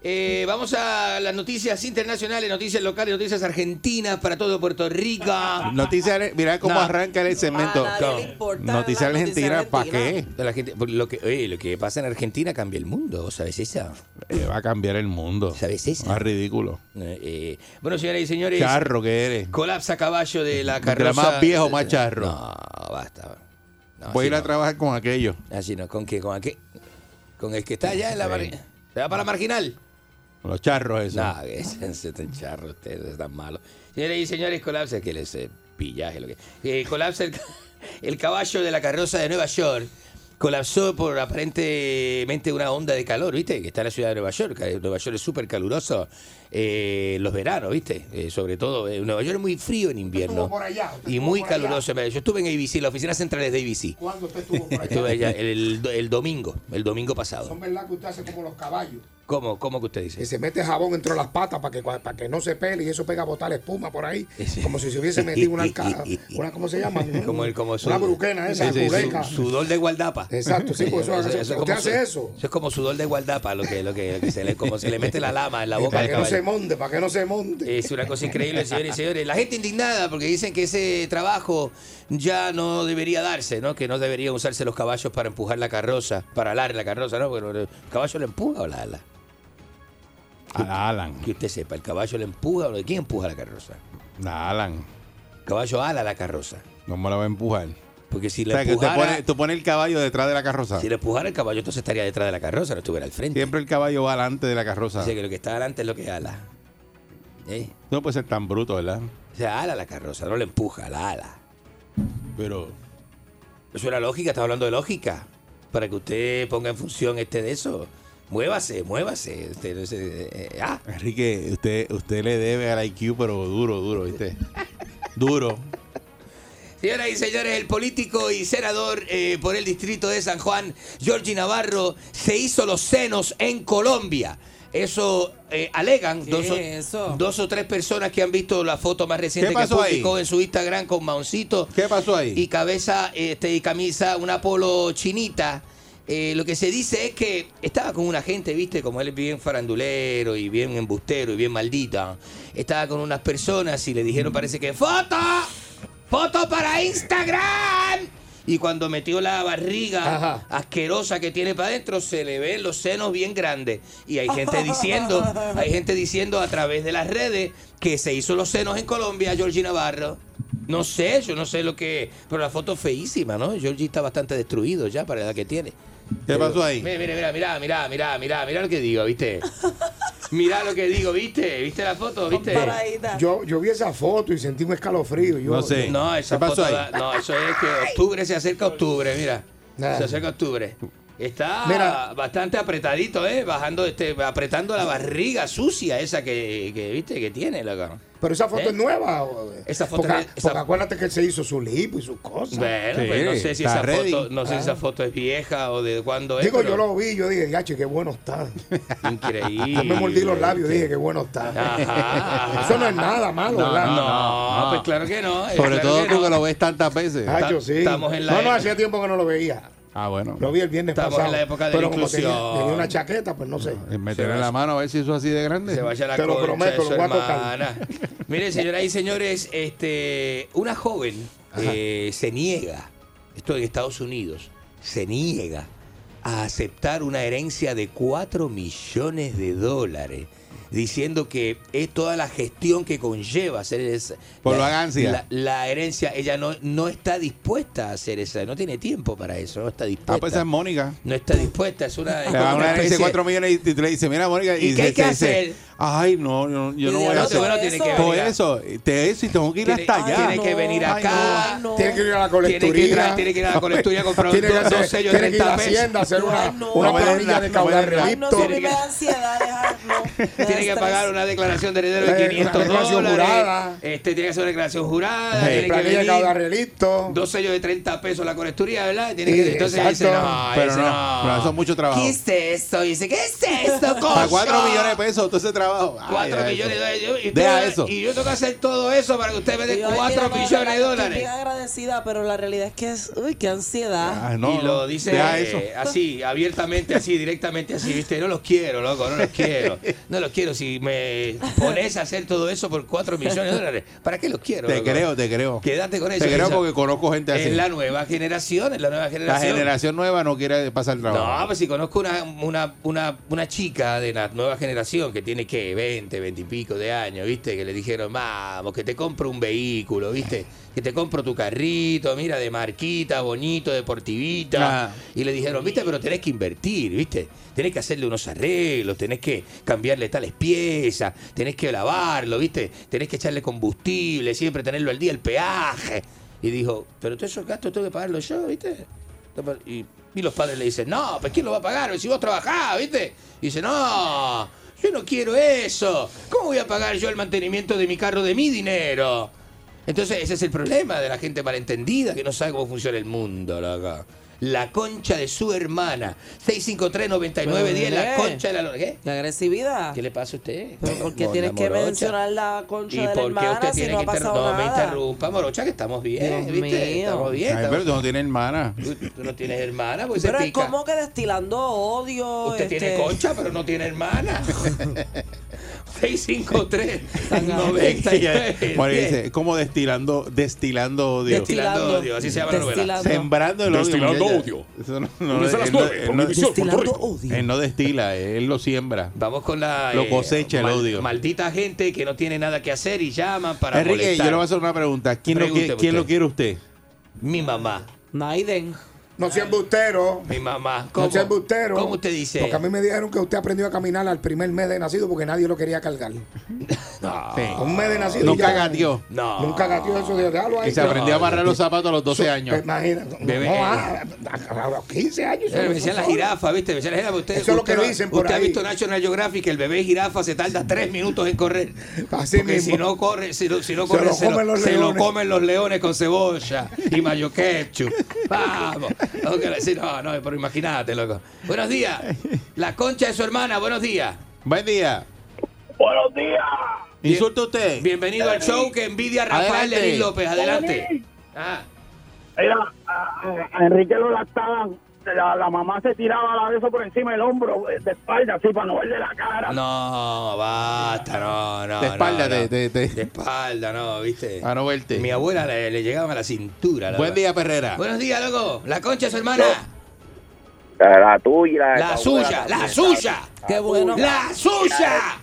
eh, vamos a las noticias internacionales, noticias locales, noticias argentinas para todo Puerto Rico. Noticias, mira cómo No. arranca el segmento. Noticias argentinas, ¿para qué? De la gente- lo, que, oye, lo que pasa en Argentina cambia el mundo, ¿sabes eso? Eh, va a cambiar el mundo. ¿Sabes eso? Más ridículo. Eh, eh, bueno, señoras y señores, Charro que eres. colapsa caballo de la carroza. más viejo, más charro. No, basta. No, Voy a ir a trabajar con aquello. Así no, ¿con qué? ¿Con aquel? ¿Con el que está allá en la? ¿Se va para la marginal? Los charros esos. No, que es tan charro ustedes, están malos. Señoras y señores, colapsa, que les eh, pillaje lo que. Eh, colapsa el, el caballo de la carroza de Nueva York. Colapsó por aparentemente una onda de calor, ¿viste? Que está en la ciudad de Nueva York. Nueva York es súper caluroso eh, los veranos, ¿viste? Eh, sobre todo, eh, Nueva York es muy frío en invierno. por allá, Y muy por caluroso. Yo estuve en ABC, las oficinas centrales de ABC. ¿Cuándo usted estuvo por allá? Estuve allá el, el domingo, el domingo pasado. Son verdad que usted hace como los caballos. ¿Cómo, ¿Cómo que usted dice? Que se mete jabón entre las patas para que, para que no se pele y eso pega a botar espuma por ahí. Como si se hubiese metido una, alca- una ¿cómo se llama? *laughs* Como el, como Una bruquena esa, Sí, su- sudor de gualdapa. Exacto, sí, pues eso- *laughs* eso- es usted como hace su- eso. Eso es como sudor de gualdapa, lo que, lo que, lo que se le, como se le mete la lama en la boca del no se monte, para que no se monte. Es una cosa increíble, señores y señores. La gente indignada porque dicen que ese trabajo ya no debería darse, ¿no? Que no deberían usarse los caballos para empujar la carroza, para alar la carroza, ¿no? Porque el caballo le empuja o la ala. A Alan. Que usted sepa, ¿el caballo le empuja o? ¿Quién empuja la carroza? A Alan. El caballo ala la carroza. ¿Cómo la va a empujar? Porque si O le sea, que pone, tú pones el caballo detrás de la carroza. si le empujara el caballo, entonces estaría detrás de la carroza, no estuviera al frente. Siempre el caballo va delante de la carroza. Dice que lo que está delante es lo que ala. ¿Eh? No puede ser tan bruto, ¿verdad? O sea, ala la carroza, no le empuja, la ala. Pero. Eso es la lógica, estamos hablando de lógica. Para que usted ponga en función este de eso. Muévase, muévase. Usted, no se- eh, ah, Enrique, usted, usted le debe al IQ, pero duro, duro, ¿viste? *laughs* duro. Señoras y señores, el político y senador eh, por el distrito de San Juan, Giorgi Navarro, se hizo los senos en Colombia. Eso eh, alegan ¿Qué dos o, es eso? dos o tres personas que han visto la foto más reciente ¿Qué que ahí? publicó en su Instagram con Maoncito. ¿Qué pasó ahí? Y cabeza este, y camisa, una polo chinita. Eh, lo que se dice es que estaba con una gente, viste, como él es bien farandulero y bien embustero y bien maldita. Estaba con unas personas y le dijeron, parece que ¡Foto! ¡Foto para Instagram! Y cuando metió la barriga Ajá. asquerosa que tiene para adentro, se le ven los senos bien grandes. Y hay gente diciendo, *laughs* hay gente diciendo a través de las redes que se hizo los senos en Colombia, Georgie Navarro. No sé, yo no sé lo que. Pero la foto es feísima, ¿no? Georgie está bastante destruido ya para la edad que tiene. ¿Qué pasó ahí? Mira, mira, mira, mira, mira, mira, mira, lo que digo, ¿viste? *laughs* Mira lo que digo, ¿viste? ¿Viste la foto? ¿Viste? Yo, yo vi esa foto y sentí un escalofrío. Yo, No sé. No, esa ¿Qué pasó foto ahí? no, eso es que octubre se acerca octubre, mira. Nah. Se acerca octubre. Está Mira. bastante apretadito, ¿eh? Bajando, este, apretando la barriga sucia esa que, que viste, que tiene, loco. Pero esa foto ¿Eh? es nueva. o- Esa foto porque, es- esa- porque acuérdate que él se hizo su lipo y sus cosas. Bueno, Sí, pues no sé si esa ready. foto, no sé si esa foto es vieja o de cuándo es. Digo, pero yo lo vi, yo dije, gacho, qué bueno está. *laughs* Increíble. Yo me mordí los labios y dije, qué bueno está. Ajá, ajá. Eso no es nada malo, ¿verdad? No, pues claro que no. eh, Sobre claro todo que tú no. que lo ves tantas veces. Gacho, sí. estamos en la no, no, hacía tiempo que no lo veía. Ah, bueno. Lo vi el viernes Estamos pasado. en la época de pero la como tenía, inclusión. tenía una chaqueta, pues no sé. Meterle la mano a ver si eso es así de grande. Se vaya la Te lo prometo, lo voy a tocar. *laughs* Miren, señoras y señores, este, una joven eh, se niega, esto en Estados Unidos, se niega a aceptar una herencia de 4 millones de dólares, diciendo que es toda la gestión que conlleva hacer esa, Por la, vagancia. La, la herencia, ella no, no está dispuesta a hacer esa, no tiene tiempo para eso, no está dispuesta. Ah, pues esa es Mónica. no está dispuesta, es una, es Le da como una herencia de especie- 4 millones y tú le dices, mira, Mónica. ¿Y qué hay que se- hacer? Ay, no, yo, yo no Y voy a de hacer. bueno, tiene que Todo venir a- eso, te eso y tengo que ir Tiene- hasta allá. tiene que venir Ay, acá. Ay, no. Tiene que ir a la Tiene que, ir colecturía. a, tiene que ir a la colecturía a comprar Tiene que, hacer- dos sellos de tiene que ir a 30 pesos. Hacienda a hacer una, no. una No planilla ir, de no caudal no, a me da ansiedad, no. *laughs* Tiene que pagar una declaración de heredero de Eh, una 500 declaración dólares. jurada. Este, tiene que hacer una declaración jurada. Sí. Tiene que planilla de venir dos sellos de 30 pesos la colecturía, ¿verdad? Tiene Sí, que, entonces dice, no, Pero no, no. eso es mucho trabajo. ¿Qué es esto? Y dice, ¿qué es esto, *laughs* coño? Para 4 millones de pesos, todo ese trabajo. Ay, 4 deja millones de dólares. Y, Deja tú- eso. y yo tengo que hacer todo eso para que usted me dé Y yo, ay, 4 mira, no, millones de Estoy dólares. bien agradecida, pero la realidad es que es, uy, qué ansiedad. Ah, no, y lo dice eh, eso. así, abiertamente, así, directamente así, ¿viste? No los quiero, loco, no los quiero. *laughs* No los quiero. Si me pones a hacer todo eso por 4 millones de dólares, ¿para qué los quiero? Te loco? creo, te creo. Quédate con eso. Te creo Esa- porque conozco gente así. Es la nueva generación, es la nueva La generación. generación nueva no quiere pasar trabajo. No, pues si conozco una, una, una, una chica de la nueva generación que tiene que 20, 20 y pico de años, ¿viste? Que le dijeron, vamos, que te compro un vehículo, ¿viste? Que te compro tu carrito, mira, de marquita, bonito, deportivita. Y le dijeron, ¿viste? Pero tenés que invertir, ¿viste? Tenés que hacerle unos arreglos, tenés que cambiarle tales piezas, tenés que lavarlo, ¿viste? Tenés que echarle combustible, siempre tenerlo al día, el peaje. Y dijo, pero todos esos gastos tengo que pagarlos yo, ¿viste? Y, y los padres le dicen, no, pues ¿quién lo va a pagar? Si vos trabajás, ¿viste? Y dice, no, yo no quiero eso. ¿Cómo voy a pagar yo el mantenimiento de mi carro de mi dinero? Entonces ese es el problema de la gente malentendida que no sabe cómo funciona el mundo, loco. La concha de su hermana. 653-9910, la concha de la. ¿Qué? ¿Qué agresividad? ¿Qué le pasa a usted? ¿Pero por qué tienes que Morocha. mencionar la concha ¿Y de la por qué hermana usted si tiene no ha que pasado No me nada? interrumpa, Morocha, que estamos bien, Dios ¿viste? mío. Estamos bien. Ay, pero tú no tienes hermana. Tú, tú no tienes hermana, pues Pero se es pica. como que destilando odio. Usted tiene este, concha, pero no tiene hermana. *laughs* 653 Bueno, dice, es como destilando, destilando odio. Destilando odio, así se llama la novela. Sembrando el odio. Destilando odio. Eso no, no, las él no- nueve, él por no- Destilando odio. Él no destila, él lo siembra. Vamos con la. Lo cosecha el odio. Maldita gente que no tiene nada que hacer y llaman para Enrique, molestar. yo le voy a hacer una pregunta. ¿Quién, lo ¿quién usted. lo quiere usted? Mi mamá. Naiden. No sea embustero. Mi mamá. No ¿Cómo, sea embustero. ¿Cómo usted dice? Porque a mí me dijeron que usted aprendió a caminar al primer mes de nacido porque nadie lo quería cargar. *laughs* No. Sí. Un mes de nacido. Nunca gateó. No. Nunca gateó eso de déjalo ahí. Y se aprendió a amarrar los zapatos a los 12 años. Imagínate. Bebé, no, a, a- a los 15 años. Me decían la jirafa, ¿viste? Me decían la jirafa. Usted, Eso es lo que dicen por Usted ha visto National Geographic que el bebé jirafa se tarda tres minutos en correr. Así mismo. si no corre, si no, si no Se corre, se, lo, comen los se lo leones. comen los leones con cebolla y mayo ketchup. *laughs* Vamos. No, no, pero imagínate, loco. Buenos días. La concha de su hermana, buenos días. Buen día. Buenos días. ¿Insulta usted? Bienvenido al show que envidia a Rafael Adelante. Lenín López. Adelante. Ah, Mira, a, Enrique lo lactaban. La, la mamá se tiraba la de eso por encima del hombro, eh, de espalda, así para no verle la cara. no, basta, no, no. De espalda, no, no. de- de- de- De espalda, no, ¿viste? A no verte. Mi abuela le, le llegaba a la cintura. loco. Buen día, Perrera. Buenos días, loco. La concha de su hermana. La tuya, la de La suya, la suya. Qué bueno. La suya.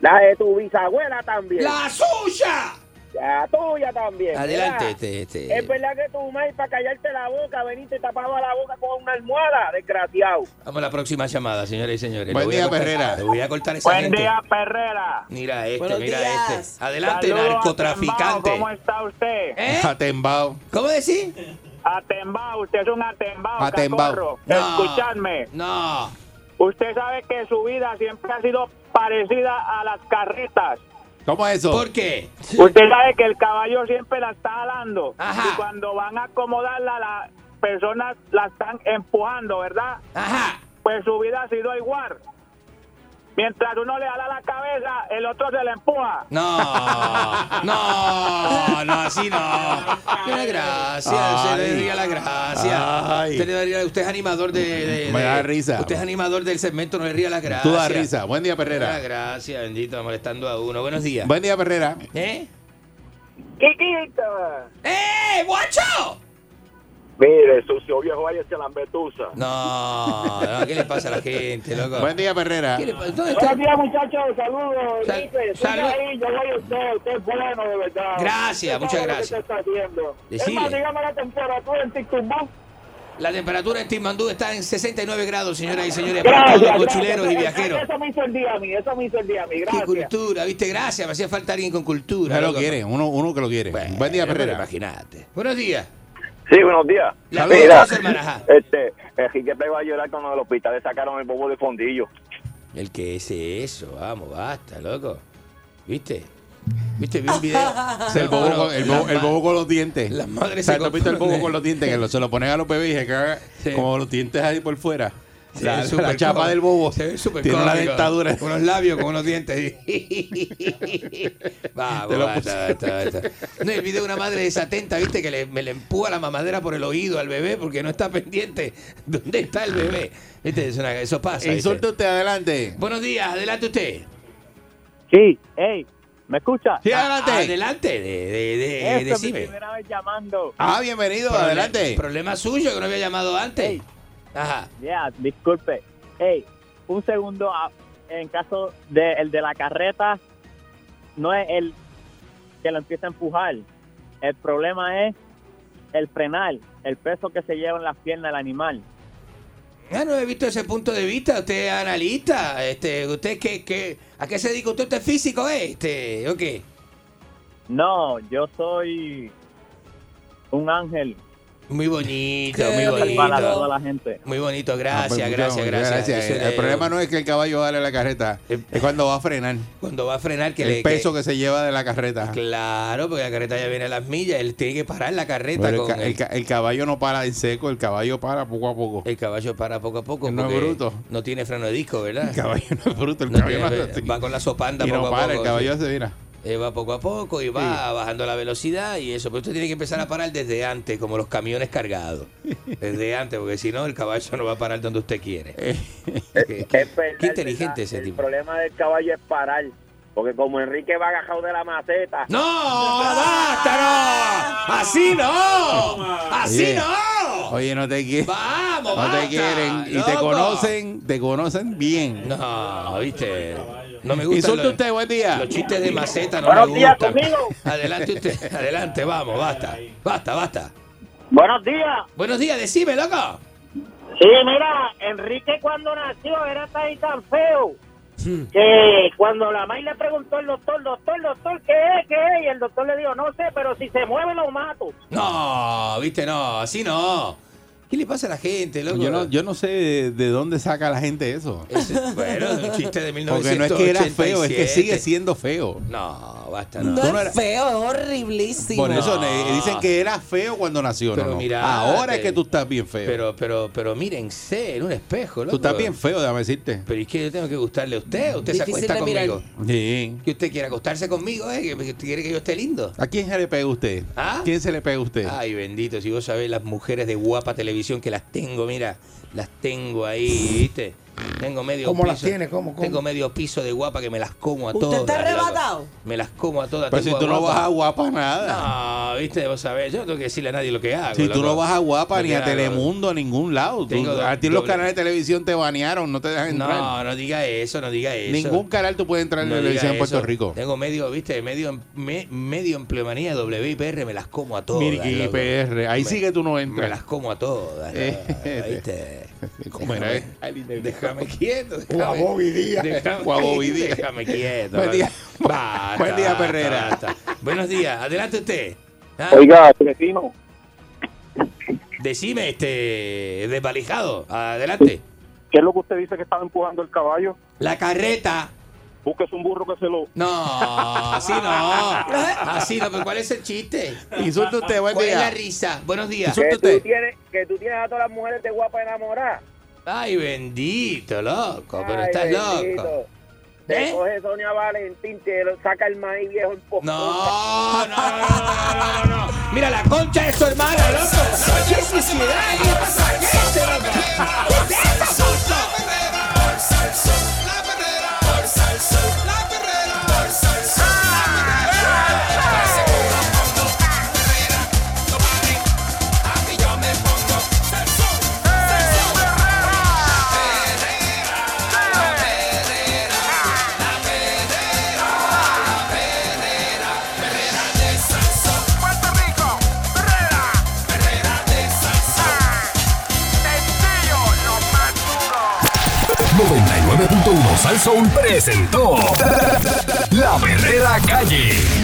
La, de tu bisabuela también. La suya. La tuya también. Adelante, Mira, este, este. Es verdad que tu madre para callarte la boca, veniste tapaba la boca con una almohada, desgraciado. Vamos a la próxima llamada, señoras y señores. Buen día, cortar- Perrera. Le voy a cortar esa Buen gente. día, Perrera. Mira este, Buenos mira días. este. Adelante, Saludos narcotraficante. Tembao, ¿Cómo está usted? ¿Eh? *laughs* Atembao. ¿Cómo decís? Atembao, usted es un atembao, Atembao. No. Escuchadme. No. Usted sabe que su vida siempre ha sido parecida a las carretas. ¿Cómo es eso? ¿Por qué? Usted sabe que el caballo siempre la está jalando. Ajá. Y cuando van a acomodarla, las personas la están empujando, ¿verdad? Ajá. Pues su vida ha sido igual. Mientras uno le jala la cabeza, el otro se le empuja. No, no, no, así no. Tiene gracia, se le daría la gracia. Ay. Usted, le daría- usted es animador de, de- Me de- da risa. Usted es animador del segmento, no le ría la gracia. Tú das risa. Buen día, Perrera. gracia, bendito, molestando a uno. Buenos días. Buen día, Perrera. ¿Eh? ¡Eh, guacho! Mire, sucio viejo, váyase a la betusa. No, no, ¿qué le pasa a la gente, loco? Buen día, Perrera. ¿Qué le pasa? ¿Dónde está? Buenos días, muchachos. Saludos, Sal- salud. Ahí, yo voy a usted. Usted es bueno, de verdad. Gracias, muchas gracias. está haciendo. Es más, dígame la temperatura en Tictumbú. La temperatura en Timbandú está en 69 grados, señoras y señores, para todos Gracias, los gracias. mochileros y viajeros. Eso me hizo el día a mí, eso me hizo el día a mí. Qué Gracias. cultura, ¿viste? Gracias, me hacía falta alguien con cultura. Usted lo quiere, uno, uno que lo quiere. Bueno, Buen día, Perrera. Imagínate. Buenos días. Sí, buenos días. Ajá. Este, Enrique pegó a llorar cuando en el hospital le sacaron el bobo de fondillo. El que es eso, vamos, basta, loco. ¿Viste? ¿Viste? Vi un video. *laughs* Es el bobo, con, el, bobo, el bobo con los dientes. Las madres O sea, se ¿tú has visto el bobo con los dientes? Que lo- se lo ponen a los bebés y se caga Sí. como los dientes ahí por fuera. Se la, chapa del bobo Se ve súper tiene una cómico. dentadura. Unos labios con unos dientes. *laughs* Vamos, basta, basta, basta. No, el video de una madre desatenta, viste, que le, me le empuja la mamadera por el oído al bebé porque no está pendiente. *laughs* ¿Dónde está el bebé? Viste, es una- eso pasa. ¿viste? Insulte usted adelante. Buenos días, adelante usted. Sí, hey, ¿me escucha? Sí, adelante. Adelante, de, de, de, Esta es mi decime. primera vez llamando. Ah, bienvenido, Problema- adelante. Problema suyo que no había llamado antes. Ajá. Ya, disculpe. Hey, un segundo. ah, En caso de el de la carreta, no es el que lo empieza a empujar. El problema es el frenar, el peso que se lleva en las piernas del animal. Ya no he visto ese punto de vista. Usted es analista. Este, usted qué, qué, ¿A qué se dedica usted? ¿Usted es físico, eh? Este, ¿O qué? No, yo soy un ángel Muy bonito, Qué muy bonito. Para toda la gente. Muy bonito, Ah, gracias, pues, muchas gracias, gracias. El problema no es que el caballo dale la carreta, es cuando va a frenar. Cuando va a frenar, que el le. peso que- que, se lleva de la carreta. Claro, porque la carreta ya viene a las millas, él tiene que parar la carreta Pero el, con ca- el ca- el caballo no para en seco, el caballo para poco a poco. El caballo para poco a poco. No es bruto. No tiene freno de disco, ¿verdad? El caballo no es bruto, el No caballo tiene- va con la sopanda Y poco no a para, poco. el caballo sí. hace, mira. Eh, va poco a poco y va bajando la velocidad y eso. Pero usted tiene que empezar a parar desde antes, como los camiones cargados. Desde antes, porque si no, el caballo no va a parar donde usted quiere. Eh, Qué, Es verdad, qué inteligente es ese tipo. El problema del caballo es parar. Porque como Enrique va agajado de la maceta. ¡No! ¡Basta, no! ¡Así no! ¡Así no! Oye, no te quieren. ¡Vamos, No basta, te quieren. Y te conocen, te conocen bien. No, viste. No me gusta. Insulte usted, buen día. Los chistes de maceta no Buenos me días, gustan. conmigo. Adelante usted, *laughs* adelante, vamos, basta. Basta, basta. Buenos días. Buenos días, decime, loco. Sí, mira, Enrique cuando nació era tan y tan feo que cuando la May le preguntó al doctor, doctor, doctor, ¿qué es? ¿Qué es? Y el doctor le dijo, no sé, pero si se mueve lo mato. No, viste, no, así no. ¿Qué le pasa a la gente, loco? Yo no, yo no sé de, de dónde saca la gente eso. Ese- bueno, un chiste de 1987. Porque no es que era feo, es que sigue siendo feo. No, basta, No, no. Es feo, es horriblísimo. Por eso No. dicen que era feo cuando nació. Pero no, mirate. Ahora es que tú estás bien feo. Pero, pero, pero mírense en un espejo, loco. tú estás bien feo, déjame decirte. Pero es que yo tengo que gustarle a usted. Usted se acuesta conmigo. Sí. Que usted quiere acostarse conmigo, ¿eh? Que quiere que yo esté lindo. ¿A quién se le pega usted? ¿Ah? ¿Quién se le pega a usted? Ay, bendito, si vos sabés las mujeres de guapa televisión que las tengo, mira, las tengo ahí, ¿viste? Tengo medio ¿Cómo piso. las tiene? ¿Cómo, cómo? Tengo medio piso de guapa que me las como a ¿Usted todas. está loco. arrebatado? Me las como a todas. Pero si tú no guapa. vas a guapa nada. No, viste, vos sabés, yo no tengo que decirle a nadie lo que hago. Si tú no vas a guapa ni a. Telemundo, a ningún lado. A ti los canales de televisión te banearon, no te dejan entrar. No, no diga eso, no diga eso. Ningún canal tú puedes entrar en televisión en Puerto. Rico. Tengo medio, viste, medio, me- medio empleomanía WIPR, me las como a todas. Mirki loco. PR, ahí Me- sí que tú no Me entras. las como a todas. *laughs* Eh, ¿viste? ¿Cómo era? Déjame quieto. O a déjame- Bobby Díaz. Déjame, O a Bobby Díaz. déjame quieto. Buen día. Basta, Buen día, Perrera. basta. Buenos días, adelante usted. Ah, Oiga, vecino, Decime, este, desvalijado. Adelante. ¿qué es lo que usted dice que estaba empujando el caballo? La carreta. Búsquese un burro que se lo... No, así no. Así no, pero ¿cuál es el chiste? Insulte usted, buen ¿Cuál es la día. risa? Buenos días. Insulte usted. tienes, que tú tienes a todas las mujeres de guapa enamoradas. Ay, bendito, loco, pero Ay, estás bendito. loco. Te ¿Eh? coge Sonia Valentín, te lo- saca el maíz viejo en poco. No, no, no, no, no, no, no. Mira la concha de su hermana, loco. ¡Qué suciedad! ¿Qué es loco? ¿Qué es esto, susto? Puerto 1.1 Salsoul presentó La Verdadera Calle.